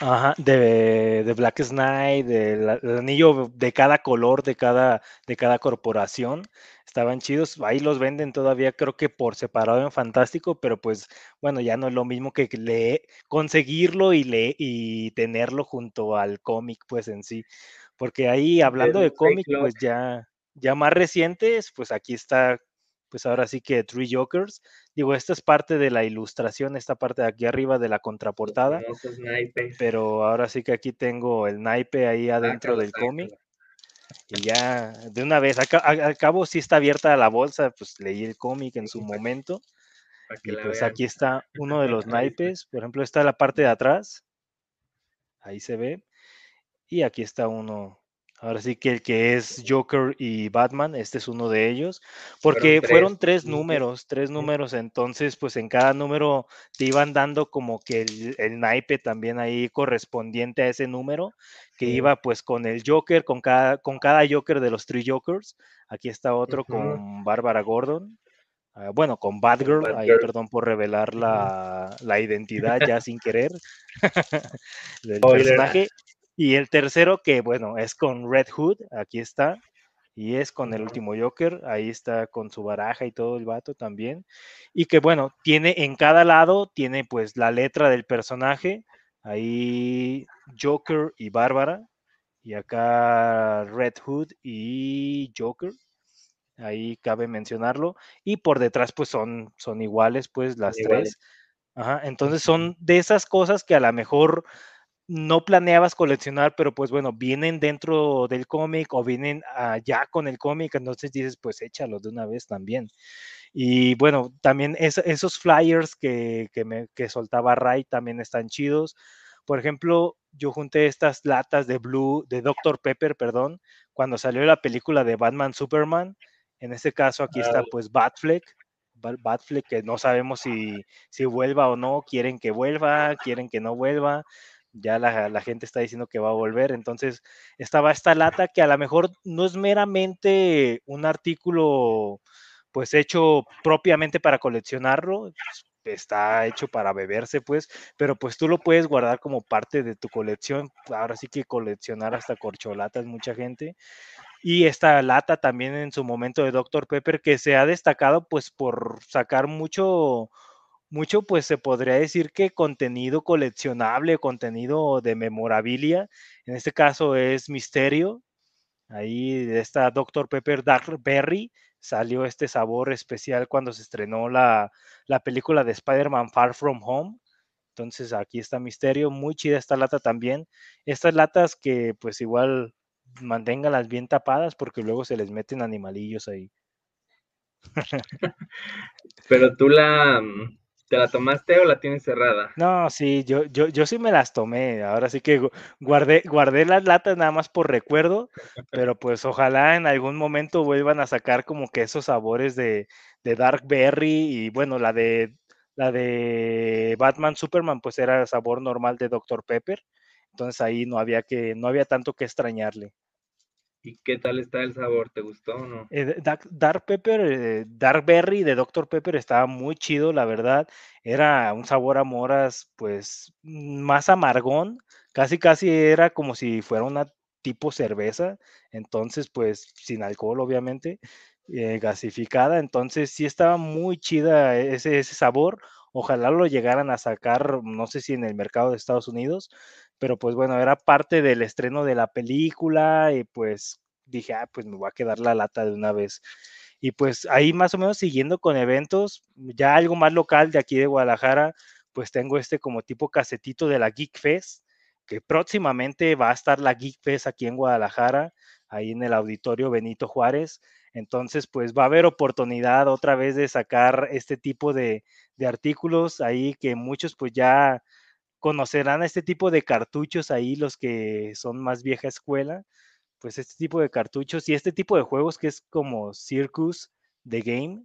Ajá, de, de Black Knight, del anillo de cada color, de cada, de cada corporación. Estaban chidos. Ahí los venden todavía, creo que por separado en Fantástico, pero pues bueno, ya no es lo mismo que le, conseguirlo y, le, y tenerlo junto al cómic, pues en sí. Porque ahí, hablando de cómic, pues ya, ya más recientes, pues aquí está, pues ahora sí que Three Jokers. Digo, esta es parte de la ilustración, esta parte de aquí arriba de la contraportada. Pero ahora sí que aquí tengo el naipe ahí adentro del cómic. Y ya, de una vez, al cabo sí está abierta la bolsa, pues leí el cómic en su momento. Y pues aquí está uno de los naipes, por ejemplo, está la parte de atrás. Ahí se ve. Y aquí está uno, Ahora sí que el que es Joker y Batman, este es uno de ellos, porque fueron tres, números, tres números, entonces pues en cada número te iban dando como que el, naipe también ahí correspondiente a ese número, que iba pues con el Joker, con cada, con cada Joker de los tres Jokers, aquí está otro con Bárbara Gordon, ah, bueno, con Batgirl, ahí perdón por revelar la, la identidad ya sin querer del personaje. Y el tercero, que bueno, es con Red Hood, aquí está, y es con el último Joker, ahí está con su baraja y todo el vato también. Y que bueno, tiene en cada lado, tiene pues la letra del personaje, ahí Joker y Bárbara, y acá Red Hood y Joker. ahí cabe mencionarlo, y por detrás pues son, son iguales pues las tres. Ajá, entonces son de esas cosas que a lo mejor no planeabas coleccionar, pero pues bueno, vienen dentro del cómic o vienen ya con el cómic, entonces dices, pues échalos de una vez también. Y bueno, también esos flyers que, me, que soltaba Ray también están chidos. Por ejemplo, yo junté estas latas de Blue, de Dr. Pepper, perdón, cuando salió la película de Batman Superman. En este caso aquí está pues Batfleck, Batfleck que no sabemos si, si vuelva o no, quieren que vuelva, quieren que no vuelva ya la, gente está diciendo que va a volver. Entonces, estaba esta lata que a lo mejor no es meramente un artículo pues hecho propiamente para coleccionarlo, está hecho para beberse, pues, pero pues tú lo puedes guardar como parte de tu colección. Ahora sí que coleccionar hasta corcholatas mucha gente. Y esta lata también en su momento de Dr. Pepper que se ha destacado pues por sacar mucho mucho, pues se podría decir que contenido coleccionable, contenido de memorabilia, en este caso es Misterio, ahí de esta Dr. Pepper Dark Berry salió este sabor especial cuando se estrenó la, la película de Spider-Man Far From Home. Entonces aquí está Misterio, muy chida esta lata también. Estas latas que pues igual manténganlas bien tapadas porque luego se les meten animalillos ahí. Pero tú la, mm, ¿Te la tomaste o la tienes cerrada? No, sí, yo, yo, yo sí me las tomé. Ahora sí que guardé, guardé las latas nada más por recuerdo, pero pues ojalá en algún momento vuelvan a sacar como que esos sabores de, de Dark Berry y bueno, la de la de Batman Superman pues era sabor normal de Dr. Pepper. Entonces ahí no había que, no había tanto que extrañarle. ¿Y qué tal está el sabor? ¿Te gustó o no? Eh, Dark, Pepper, eh, Dark Berry de Dr. Pepper estaba muy chido, la verdad. Era un sabor a moras, pues, más amargón. Casi, casi era como si fuera una tipo cerveza. Entonces, pues, sin alcohol, obviamente, eh, gasificada. Entonces, sí estaba muy chida ese, ese sabor. Ojalá lo llegaran a sacar, no sé si en el mercado de Estados Unidos, pero pues bueno, era parte del estreno de la película y pues dije, ah, pues me voy a quedar la lata de una vez. Y pues ahí más o menos siguiendo con eventos, ya algo más local de aquí de Guadalajara, pues tengo este como tipo casetito de la Geek Fest, que próximamente va a estar la Geek Fest aquí en Guadalajara, ahí en el auditorio Benito Juárez. Entonces, pues va a haber oportunidad otra vez de sacar este tipo de, de artículos ahí que muchos pues ya conocerán este tipo de cartuchos ahí, los que son más vieja escuela, pues este tipo de cartuchos y este tipo de juegos que es como Circus The Game,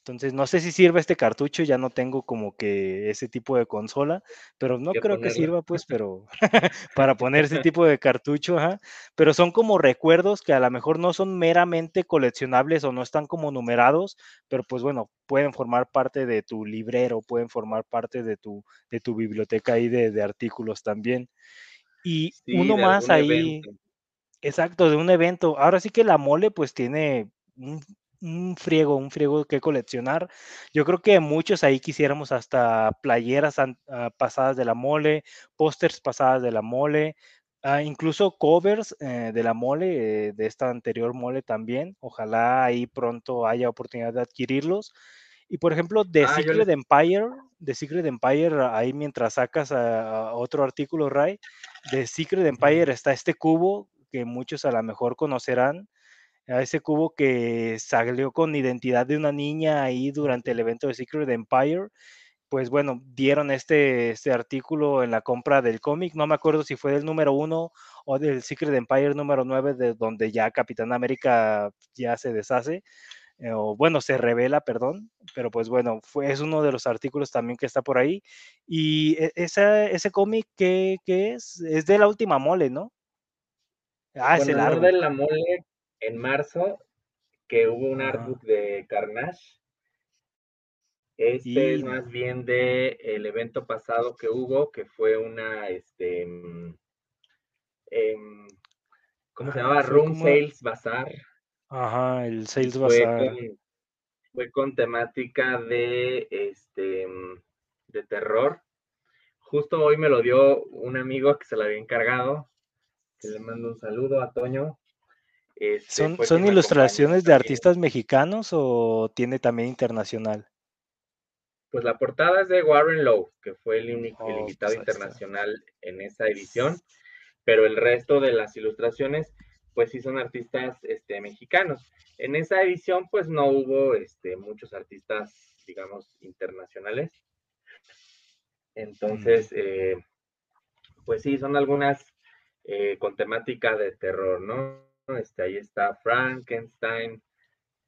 entonces, no sé si sirve este cartucho, ya no tengo como que ese tipo de consola, pero no creo que sirva, pues, pero para poner ese tipo de cartucho, Pero son como recuerdos que a lo mejor no son meramente coleccionables o no están como numerados, pero pues bueno, pueden formar parte de tu librero, pueden formar parte de tu, de tu biblioteca ahí de, artículos también. Y uno más ahí, exacto, de un evento. Ahora sí que la mole pues tiene un un friego, un friego que coleccionar. Yo creo que muchos ahí quisiéramos hasta playeras ah, pasadas de la mole, pósters pasadas de la mole, ah, incluso covers eh, de la mole, eh, de esta anterior mole también. Ojalá ahí pronto haya oportunidad de adquirirlos. Y por ejemplo, The ah, Secret Empire, The Secret Empire, ahí mientras sacas otro artículo, Ray, The Secret Empire está este cubo que muchos a lo mejor conocerán, a ese cubo que salió con identidad de una niña ahí durante el evento de Secret Empire. Pues bueno, dieron este, este artículo en la compra del cómic. No me acuerdo si fue del número uno o del Secret Empire número 9, de donde ya Capitán América ya se deshace. Eh, o bueno, se revela, perdón, pero pues bueno, fue, es uno de los artículos también que está por ahí. Y e, ese, ese cómic, ¿qué, ¿qué, es? Es de la última mole, ¿no? Ah, es el árbol. de la mole en marzo que hubo un artbook de Carnage. Este es más bien de el evento pasado que hubo, que fue una, este, mm, em, ¿cómo se llamaba? Room Sales Bazaar. Ajá, el Sales Bazaar. Fue con temática de, este, mm, de terror. Justo hoy me lo dio un amigo que se lo había encargado. Que le mando un saludo a Toño. Este, ¿Son, ilustraciones de artistas mexicanos o tiene también internacional? Pues la portada es de Warren Lowe, que fue el único oh, invitado pues internacional en esa edición, pero el resto de las ilustraciones, pues sí son artistas este, mexicanos. En esa edición, pues no hubo este, muchos artistas, digamos, internacionales. Entonces, mm. eh, pues sí, son algunas eh, con temática de terror, ¿no? Este, ahí está Frankenstein,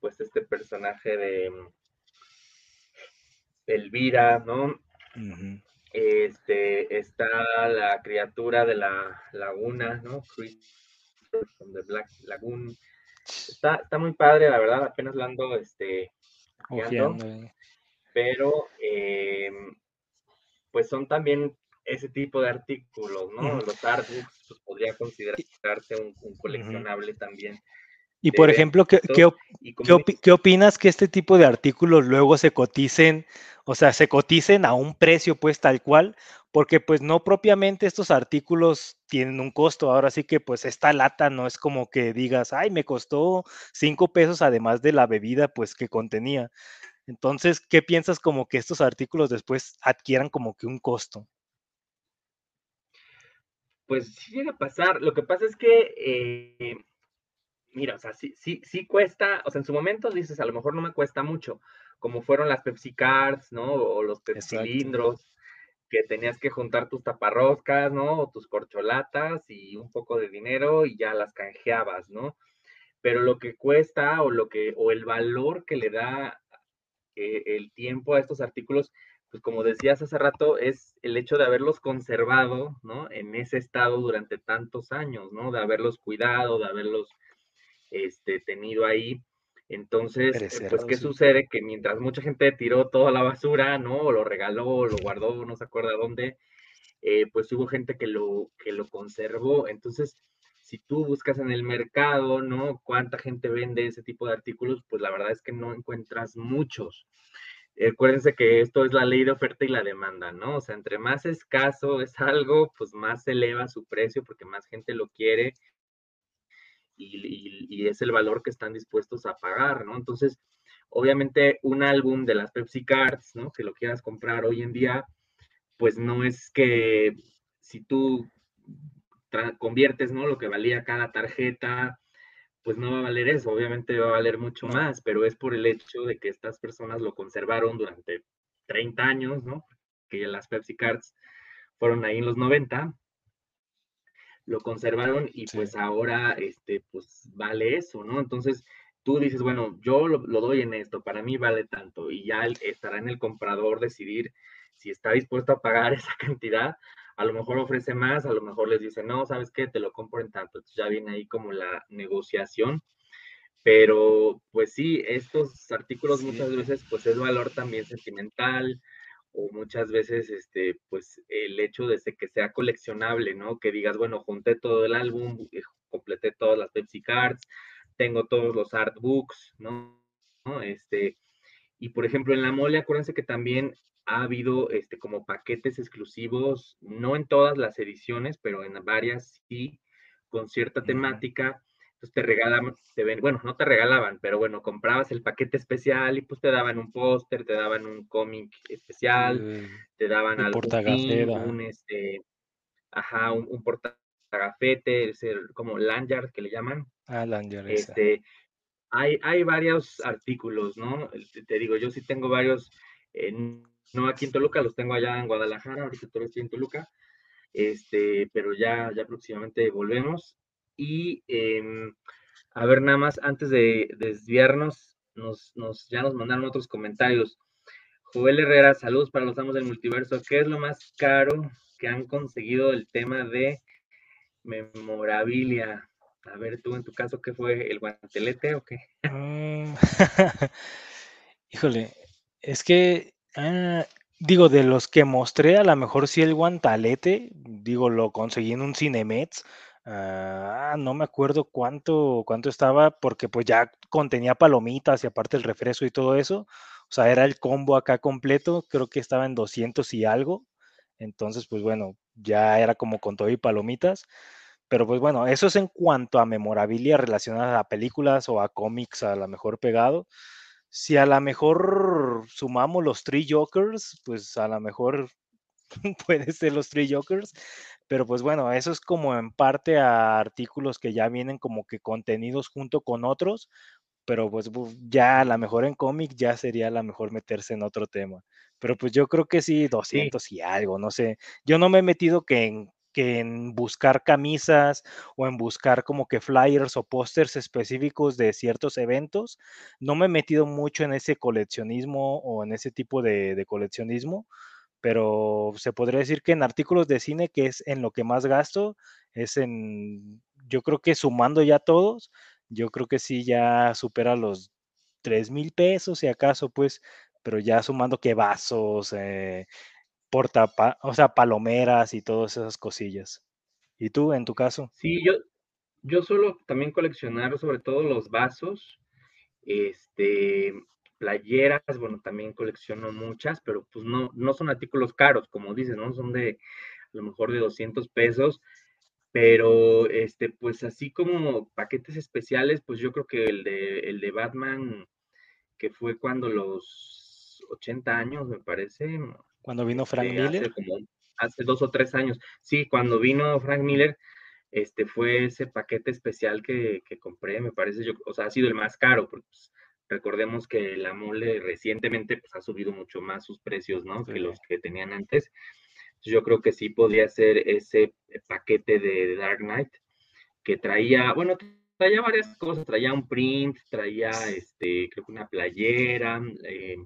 pues este personaje de mm, Elvira, ¿no? Este, está la criatura de la laguna, ¿no? from the Black Lagoon. Está, está muy padre, la verdad, apenas lo ando, este, pero, em, pues son también ese tipo de artículos, ¿no? Los artbooks pues, podría considerarse un, coleccionable también. Y por ejemplo, ¿qué, qué, opinas que este tipo de artículos luego se coticen, o sea, se coticen a un precio pues tal cual? Porque pues no propiamente estos artículos tienen un costo. Ahora sí que pues esta lata no es como que digas, ay, me costó cinco pesos además de la bebida pues que contenía. Entonces, ¿qué piensas como que estos artículos después adquieran como que un costo? Pues sí llega a pasar. Lo que pasa es que, eh, mira, o sea, sí, sí, sí cuesta, o sea, en su momento dices, a lo mejor no me cuesta mucho, como fueron las Pepsi Cards, ¿no? O los Pepsi cilindros, que tenías que juntar tus taparroscas, ¿no? O tus corcholatas y un poco de dinero y ya las canjeabas, ¿no? Pero lo que cuesta o lo que, o el valor que le da eh, el tiempo a estos artículos, pues como decías hace rato, es el hecho de haberlos conservado, ¿no? En ese estado durante tantos años, ¿no? De haberlos cuidado, de haberlos este, tenido ahí. Entonces, eh, pues, ¿qué sucede? Que mientras mucha gente tiró toda la basura, ¿no? O lo regaló, o lo guardó, no se acuerda dónde, eh, pues hubo gente que lo, que lo conservó. Entonces, si tú buscas en el mercado, ¿no? ¿Cuánta gente vende ese tipo de artículos? Pues la verdad es que no encuentras muchos. Acuérdense que esto es la ley de oferta y la demanda, ¿no? O sea, entre más escaso es algo, pues más se eleva su precio porque más gente lo quiere y, es el valor que están dispuestos a pagar, ¿no? Entonces, obviamente un álbum de las Pepsi Cards, ¿no? Que lo quieras comprar hoy en día, pues no es que si tú conviertes, ¿no? Lo que valía cada tarjeta pues no va a valer eso, obviamente va a valer mucho más, pero es por el hecho de que estas personas lo conservaron durante 30 años, ¿no? Que las Pepsi Cards fueron ahí en los 90, lo conservaron y pues ahora, este, pues vale eso, ¿no? Entonces tú dices, bueno, yo lo, lo, doy en esto, para mí vale tanto y ya estará en el comprador decidir si está dispuesto a pagar esa cantidad a lo mejor ofrece más, a lo mejor les dice, no, ¿sabes qué? Te lo compro en tanto. Entonces ya viene ahí como la negociación. Pero pues sí, estos artículos muchas veces pues es valor también sentimental o muchas veces este pues el hecho de que sea coleccionable, ¿no? Que digas, bueno, junté todo el álbum, eh, completé todas las Pepsi Cards, tengo todos los artbooks, ¿no? Este, y por ejemplo, en la mole, acuérdense que también ha habido este, como paquetes exclusivos, no en todas las ediciones, pero en varias sí, con cierta temática. Entonces te regalaban, te ven, bueno, no te regalaban, pero bueno, comprabas el paquete especial y pues te daban un póster, te daban un cómic especial, te daban algo, un este, ajá, un, un portagafete, es como lanyard que le llaman. Ah, lanyard. Este, hay, hay varios artículos, ¿no? Te, digo, yo sí tengo varios, no aquí en Toluca, los tengo allá en Guadalajara, ahorita todavía estoy en Toluca, este, pero ya, ya próximamente volvemos. Y em, a ver, nada más, antes de, desviarnos, nos, nos, ya nos mandaron otros comentarios. Joel Herrera, saludos para los amos del multiverso. ¿Qué es lo más caro que han conseguido el tema de memorabilia? A ver, tú en tu caso, ¿qué fue? ¿El guantelete o qué? Mm, híjole, es que Ah, digo, de los que mostré, a lo mejor sí el guantalete, digo, lo conseguí en un Cinemex. Ah, no me acuerdo cuánto, cuánto estaba, porque pues ya contenía palomitas y aparte el refresco y todo eso. O sea, era el combo acá completo, creo que estaba en 200 y algo. Entonces, pues bueno, ya era como con todo y palomitas. Pero pues bueno, eso es en cuanto a memorabilia relacionada a películas o a cómics a lo mejor pegado. Si a lo mejor sumamos los Three Jokers, pues a lo mejor puede ser los Three Jokers. Pero pues bueno, eso es como en parte a artículos que ya vienen como que contenidos junto con otros, pero pues ya a lo mejor en cómic ya sería a lo mejor meterse en otro tema. Pero pues yo creo que sí, 200 y algo, no sé. Yo no me he metido que en que en buscar camisas o en buscar como que flyers o pósters específicos de ciertos eventos. No me he metido mucho en ese coleccionismo o en ese tipo de, coleccionismo, pero se podría decir que en artículos de cine, que es en lo que más gasto, es en, yo creo que sumando ya todos, yo creo que sí ya supera los 3 mil pesos, si acaso, pues, pero ya sumando que vasos, eh, porta, o sea, palomeras y todas esas cosillas. ¿Y tú, en tu caso? Sí, yo, yo suelo también coleccionar sobre todo los vasos, este, playeras, bueno, también colecciono muchas, pero pues no, no son artículos caros, como dices, ¿no? Son de a lo mejor de 200 pesos, pero este, pues así como paquetes especiales, pues yo creo que el de, el de Batman, que fue cuando los 80 años, me parece, cuando vino Frank Miller. Hace, como, hace dos o tres años. Sí, cuando vino Frank Miller, este fue ese paquete especial que, compré, me parece, yo, o sea, ha sido el más caro, porque pues, recordemos que la mole recientemente pues, ha subido mucho más sus precios, ¿no? Que los que tenían antes. Yo creo que sí podría ser ese paquete de Dark Knight que traía, bueno, traía varias cosas, traía un print, traía, este, creo que una playera, eh,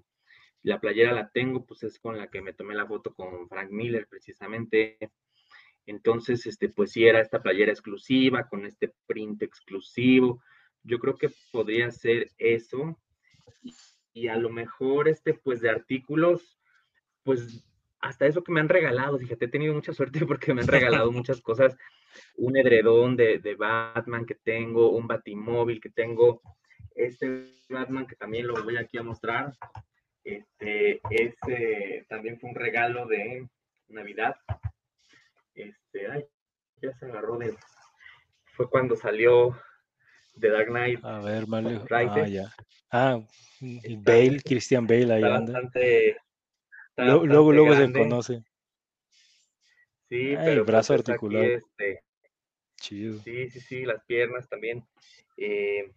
la playera la tengo, pues es con la que me tomé la foto con Frank Miller precisamente. Entonces, este, pues sí era esta playera exclusiva, con este print exclusivo. Yo creo que podría ser eso. Y, a lo mejor, este, pues de artículos, pues hasta eso que me han regalado, fíjate, he tenido mucha suerte porque me han regalado muchas cosas. Un edredón de, de Batman que tengo, un batimóvil que tengo, este Batman que también lo voy aquí a mostrar, este, ese también fue un regalo de Navidad. Este, ay, ya se agarró de. Fue cuando salió The Dark Knight. A ver, vale. Ah, ya. Ah, Bale, Christian Bale ahí anda. luego, luego, se conoce. Sí, pero el brazo pues, articulado. este, Chido. Sí, sí, sí, las piernas también. Eh,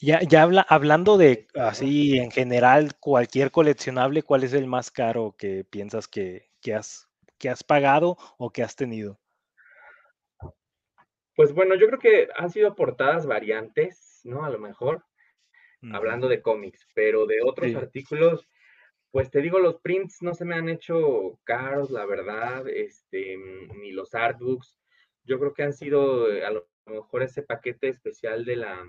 ya, ya habla, hablando de así en general, cualquier coleccionable, ¿cuál es el más caro que piensas que, has, que has pagado o que has tenido? Pues bueno, yo creo que han sido portadas variantes, ¿no? A lo mejor, hablando de cómics, pero de otros artículos, pues te digo, los prints no se me han hecho caros, la verdad, este, ni los artbooks. Yo creo que han sido a lo mejor ese paquete especial de la,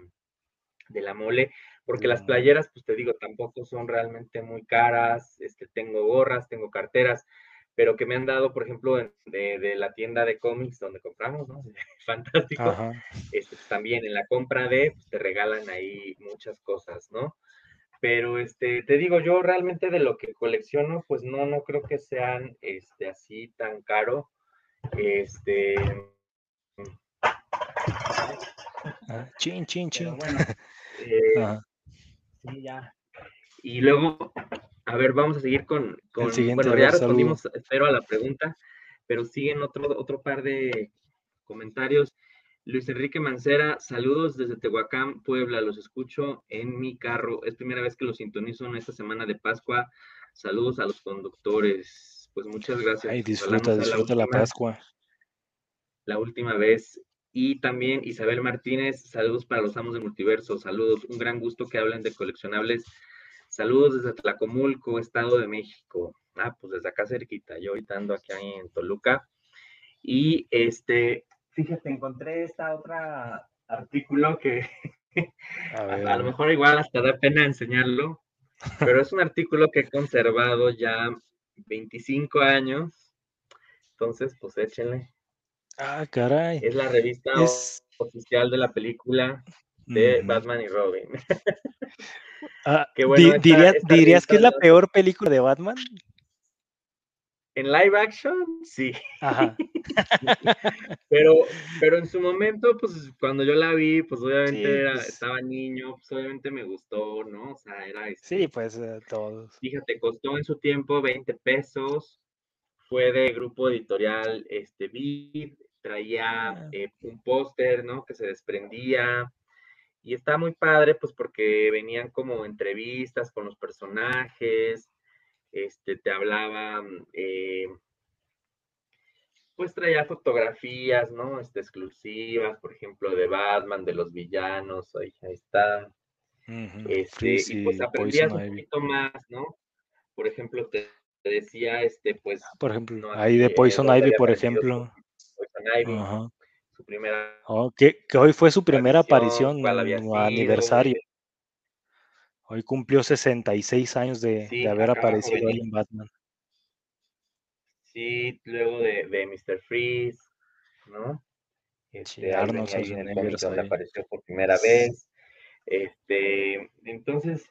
de la mole, porque las playeras, pues te digo, tampoco son realmente muy caras, este, tengo gorras, tengo carteras, pero que me han dado, por ejemplo, de, la tienda de cómics donde compramos, ¿no? Fantástico. Este, pues, también en la compra de, pues te regalan ahí muchas cosas, ¿no? Pero, este, te digo, yo realmente de lo que colecciono, pues no, no creo que sean, este, así tan caro. Este... Ah, chin, chin, chin. Eh, sí, ya. Y luego, a ver, vamos a seguir con, con bueno, ya respondimos, espero, a la pregunta, pero siguen otro, otro par de comentarios. Luis Enrique Mancera, saludos desde Tehuacán, Puebla, los escucho en mi carro. Es primera vez que los sintonizo en esta semana de Pascua. Saludos a los conductores. Pues muchas gracias. Ay, disfruta, disfruta la Pascua. La última vez y también Isabel Martínez, saludos para los amos del multiverso, saludos, un gran gusto que hablen de coleccionables. Saludos desde Tlacomulco, Estado de México. Ah, pues desde acá cerquita, yo ahorita ando aquí en Toluca. Y este, fíjate, encontré esta otra artículo que a, lo mejor igual hasta da pena enseñarlo, pero es un artículo que he conservado ya 25 años. Entonces, pues échenle. Ah, caray. Es la revista oficial de la película de Batman y Robin. Ah, ¿Dirías que es la peor película de Batman? En live action, sí. pero, pero en su momento, pues cuando yo la vi, pues obviamente pues estaba niño, pues obviamente me gustó, ¿no? O sea, era... Este, sí, pues eh, todos. Fíjate, costó en su tiempo 20 pesos, fue de grupo editorial este, Vid, traía ah. eh, un póster, ¿no? Que se desprendía. Y está muy padre, pues porque venían como entrevistas con los personajes, este, te hablaban, eh, pues traía fotografías, ¿no? Este, exclusivas, por ejemplo, de Batman, de los villanos, ahí, está. este, y pues aprendías un poquito más, ¿no? Por ejemplo, te, decía, este, pues. Ah, por ejemplo, ahí de Poison Ivy, por ejemplo. Poison Ivy su primera. Oh, que, hoy fue su primera aparición, aniversario. Hoy cumplió 66 años de, haber aparecido ahí en Batman. Sí, luego de, de Mr. Freeze, ¿no? Este, Arnold apareció por primera vez. Este, entonces,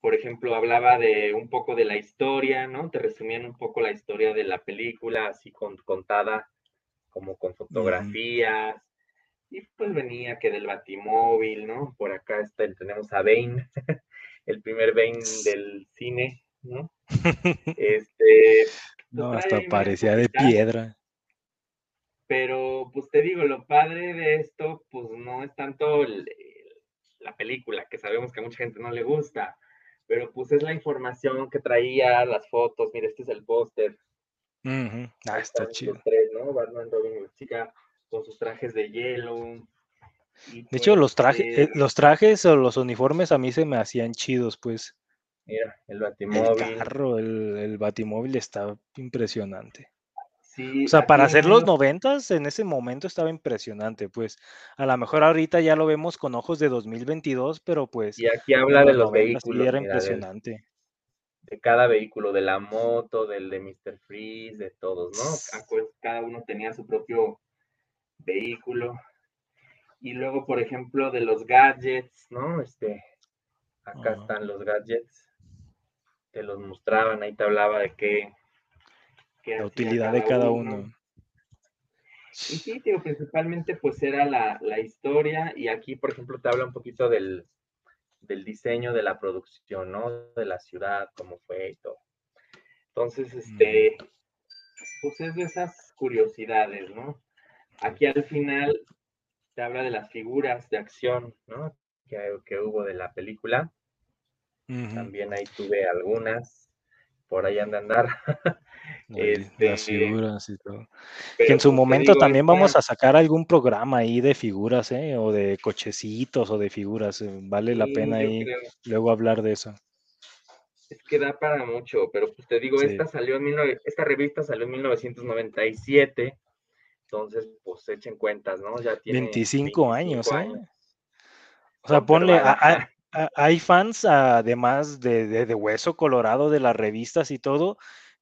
por ejemplo, hablaba de un poco de la historia, ¿no? Te resumían un poco la historia de la película, así contada como con fotografías, y pues venía que del Batimóvil, ¿no? Por acá está, tenemos a Bane, el primer Bane del cine, ¿no? Este. no, hasta parecía de piedra. Pero, pues te digo, lo padre de esto, pues no es tanto la película, que sabemos que a mucha gente no le gusta, pero pues es la información que traía, las fotos, mira, este es el póster, Ah, está chido. ¿no? Batman, Robin, chica con sus trajes de hielo. de hecho, los trajes, eh, los trajes o los uniformes a mí se me hacían chidos, pues. Mira, el batimóvil. El carro, el, batimóvil está impresionante. Sí, o sea, para hacer los noventas, en ese momento estaba impresionante, pues. A lo mejor ahorita ya lo vemos con ojos de 2022, pero pues. Y aquí habla de los vehículos. era impresionante de cada vehículo, de la moto, del de Mr. Freeze, de todos, ¿no? Cada uno tenía su propio vehículo. Y luego, por ejemplo, de los gadgets, ¿no? Este, acá están los gadgets. Te los mostraban, ahí te hablaba de qué. la utilidad de cada uno. Y sí, digo, principalmente pues era la, la historia y aquí, por ejemplo, te habla un poquito del, del diseño de la producción, ¿no? De la ciudad, cómo fue y todo. Entonces, este, pues es de esas curiosidades, ¿no? Aquí al final te habla de las figuras de acción, ¿no? Que, que hubo de la película. También ahí tuve algunas, por ahí han de andar. Este, las figuras y todo. Que en su momento también vamos a sacar algún programa ahí de figuras, ¿eh? O de cochecitos o de figuras. Eh, vale la pena ahí luego hablar de eso. Es que da para mucho, pero pues te digo, esta salió en esta revista salió en 1997, entonces pues echen cuentas, ¿no? Ya tiene 25, años, ¿eh? O sea, ponle, hay fans además de, de, Hueso Colorado de las revistas y todo,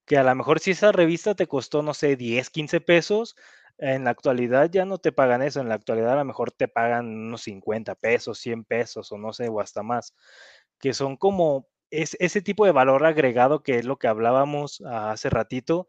que a lo mejor si esa revista te costó, no sé, 10, 15 pesos, en la actualidad ya no te pagan eso, en la actualidad a lo mejor te pagan unos 50 pesos, 100 pesos o no sé, o hasta más, que son como es, ese tipo de valor agregado que es lo que hablábamos hace ratito,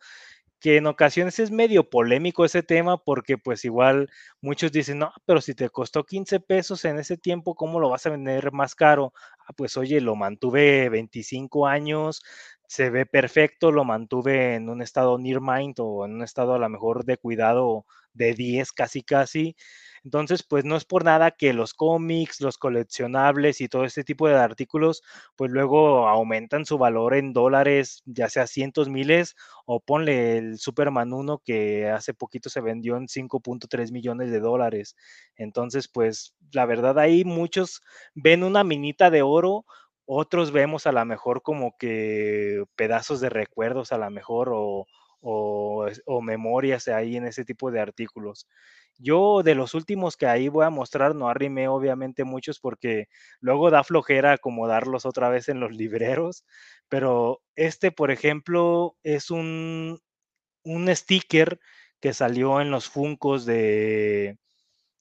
que en ocasiones es medio polémico ese tema porque pues igual muchos dicen, no, pero si te costó 15 pesos en ese tiempo, ¿cómo lo vas a vender más caro? Ah, pues oye, lo mantuve 25 años, se ve perfecto, lo mantuve en un estado near mind o en un estado a lo mejor de cuidado de 10 casi casi. Entonces, pues no es por nada que los cómics, los coleccionables y todo este tipo de artículos, pues luego aumentan su valor en dólares, ya sea cientos, miles, o ponle el Superman 1 que hace poquito se vendió en 5.3 millones de dólares. Entonces, pues la verdad ahí muchos ven una minita de oro otros vemos a lo mejor como que pedazos de recuerdos a lo mejor o, o, memorias ahí en ese tipo de artículos. Yo de los últimos que ahí voy a mostrar, no arrimé obviamente muchos porque luego da flojera acomodarlos otra vez en los libreros, pero este, por ejemplo, es un, un sticker que salió en los Funcos de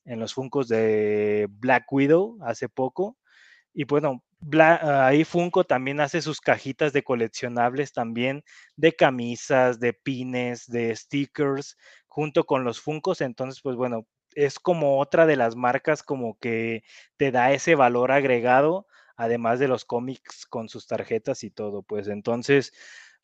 en los Funcos de Black Widow hace poco. Y bueno, ahí Funko también hace sus cajitas de coleccionables también de camisas, de pines, de stickers, junto con los Funcos. Entonces, pues bueno, es como otra de las marcas como que te da ese valor agregado, además de los cómics con sus tarjetas y todo. Pues entonces,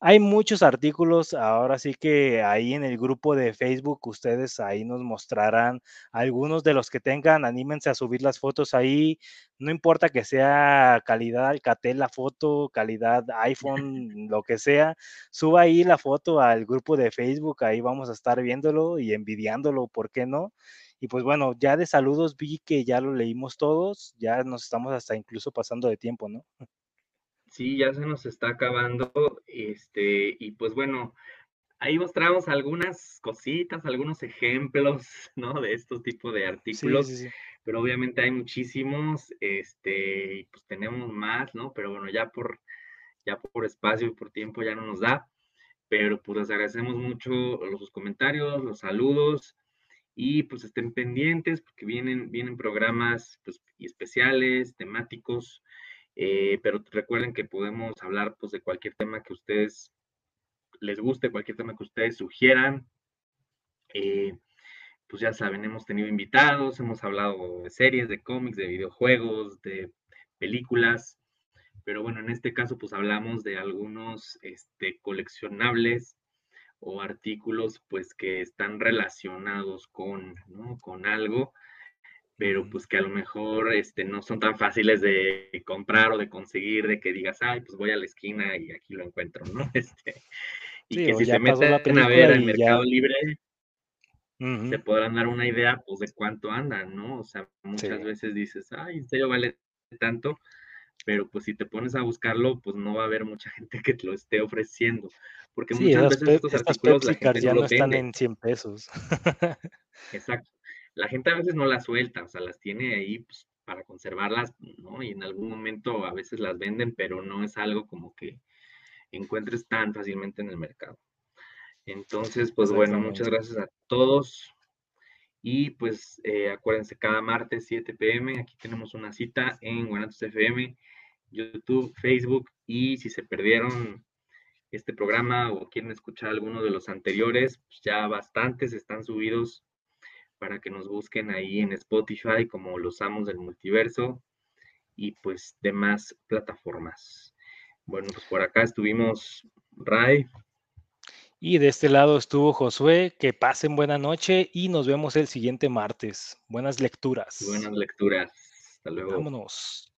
hay muchos artículos, ahora sí que ahí en el grupo de Facebook ustedes ahí nos mostrarán algunos de los que tengan, anímense a subir las fotos ahí, no importa que sea calidad Alcatel la foto, calidad iPhone, lo que sea, suba ahí la foto al grupo de Facebook, ahí vamos a estar viéndolo y envidiándolo, ¿por qué no? Y pues bueno, ya de saludos vi que ya lo leímos todos, ya nos estamos hasta incluso pasando de tiempo, ¿no? Sí, ya se nos está acabando, este, y pues bueno, ahí mostramos algunas cositas, algunos ejemplos, ¿no? De estos tipos de artículos, pero obviamente hay muchísimos, este, y pues tenemos más, ¿no? Pero bueno, ya por, ya por espacio y por tiempo ya no nos da, pero pues les agradecemos mucho los comentarios, los saludos, y pues estén pendientes porque vienen, vienen programas pues, especiales, temáticos, eh, pero recuerden que podemos hablar pues, de cualquier tema que ustedes les guste, cualquier tema que ustedes sugieran. Eh, pues ya saben, hemos tenido invitados, hemos hablado de series, de cómics, de videojuegos, de películas, pero bueno, en este caso pues hablamos de algunos este, coleccionables o artículos pues que están relacionados con, con algo pero pues que a lo mejor este, no son tan fáciles de comprar o de conseguir, de que digas, ay, pues voy a la esquina y aquí lo encuentro, ¿no? Este, y que si se meten a ver el Mercado Libre, se podrán dar una idea, pues, de cuánto andan, ¿no? O sea, muchas veces dices, ay, en serio vale tanto, pero pues si te pones a buscarlo, pues no va a haber mucha gente que te lo esté ofreciendo, porque muchas veces estos artículos ya no están en 100 pesos. Exacto la gente a veces no las suelta, o sea, las tiene ahí pues, para conservarlas, ¿no? Y en algún momento a veces las venden, pero no es algo como que encuentres tan fácilmente en el mercado. Entonces, pues bueno, muchas gracias a todos. Y pues eh, acuérdense, cada martes 7 pm, aquí tenemos una cita en Guanatos FM, YouTube, Facebook. Y si se perdieron este programa o quieren escuchar alguno de los anteriores, pues ya bastantes están subidos para que nos busquen ahí en Spotify como Los Amos del Multiverso y pues demás plataformas. Bueno, pues por acá estuvimos Ray. Y de este lado estuvo Josué. Que pasen buena noche y nos vemos el siguiente martes. Buenas lecturas. Buenas lecturas. Hasta luego. Vámonos.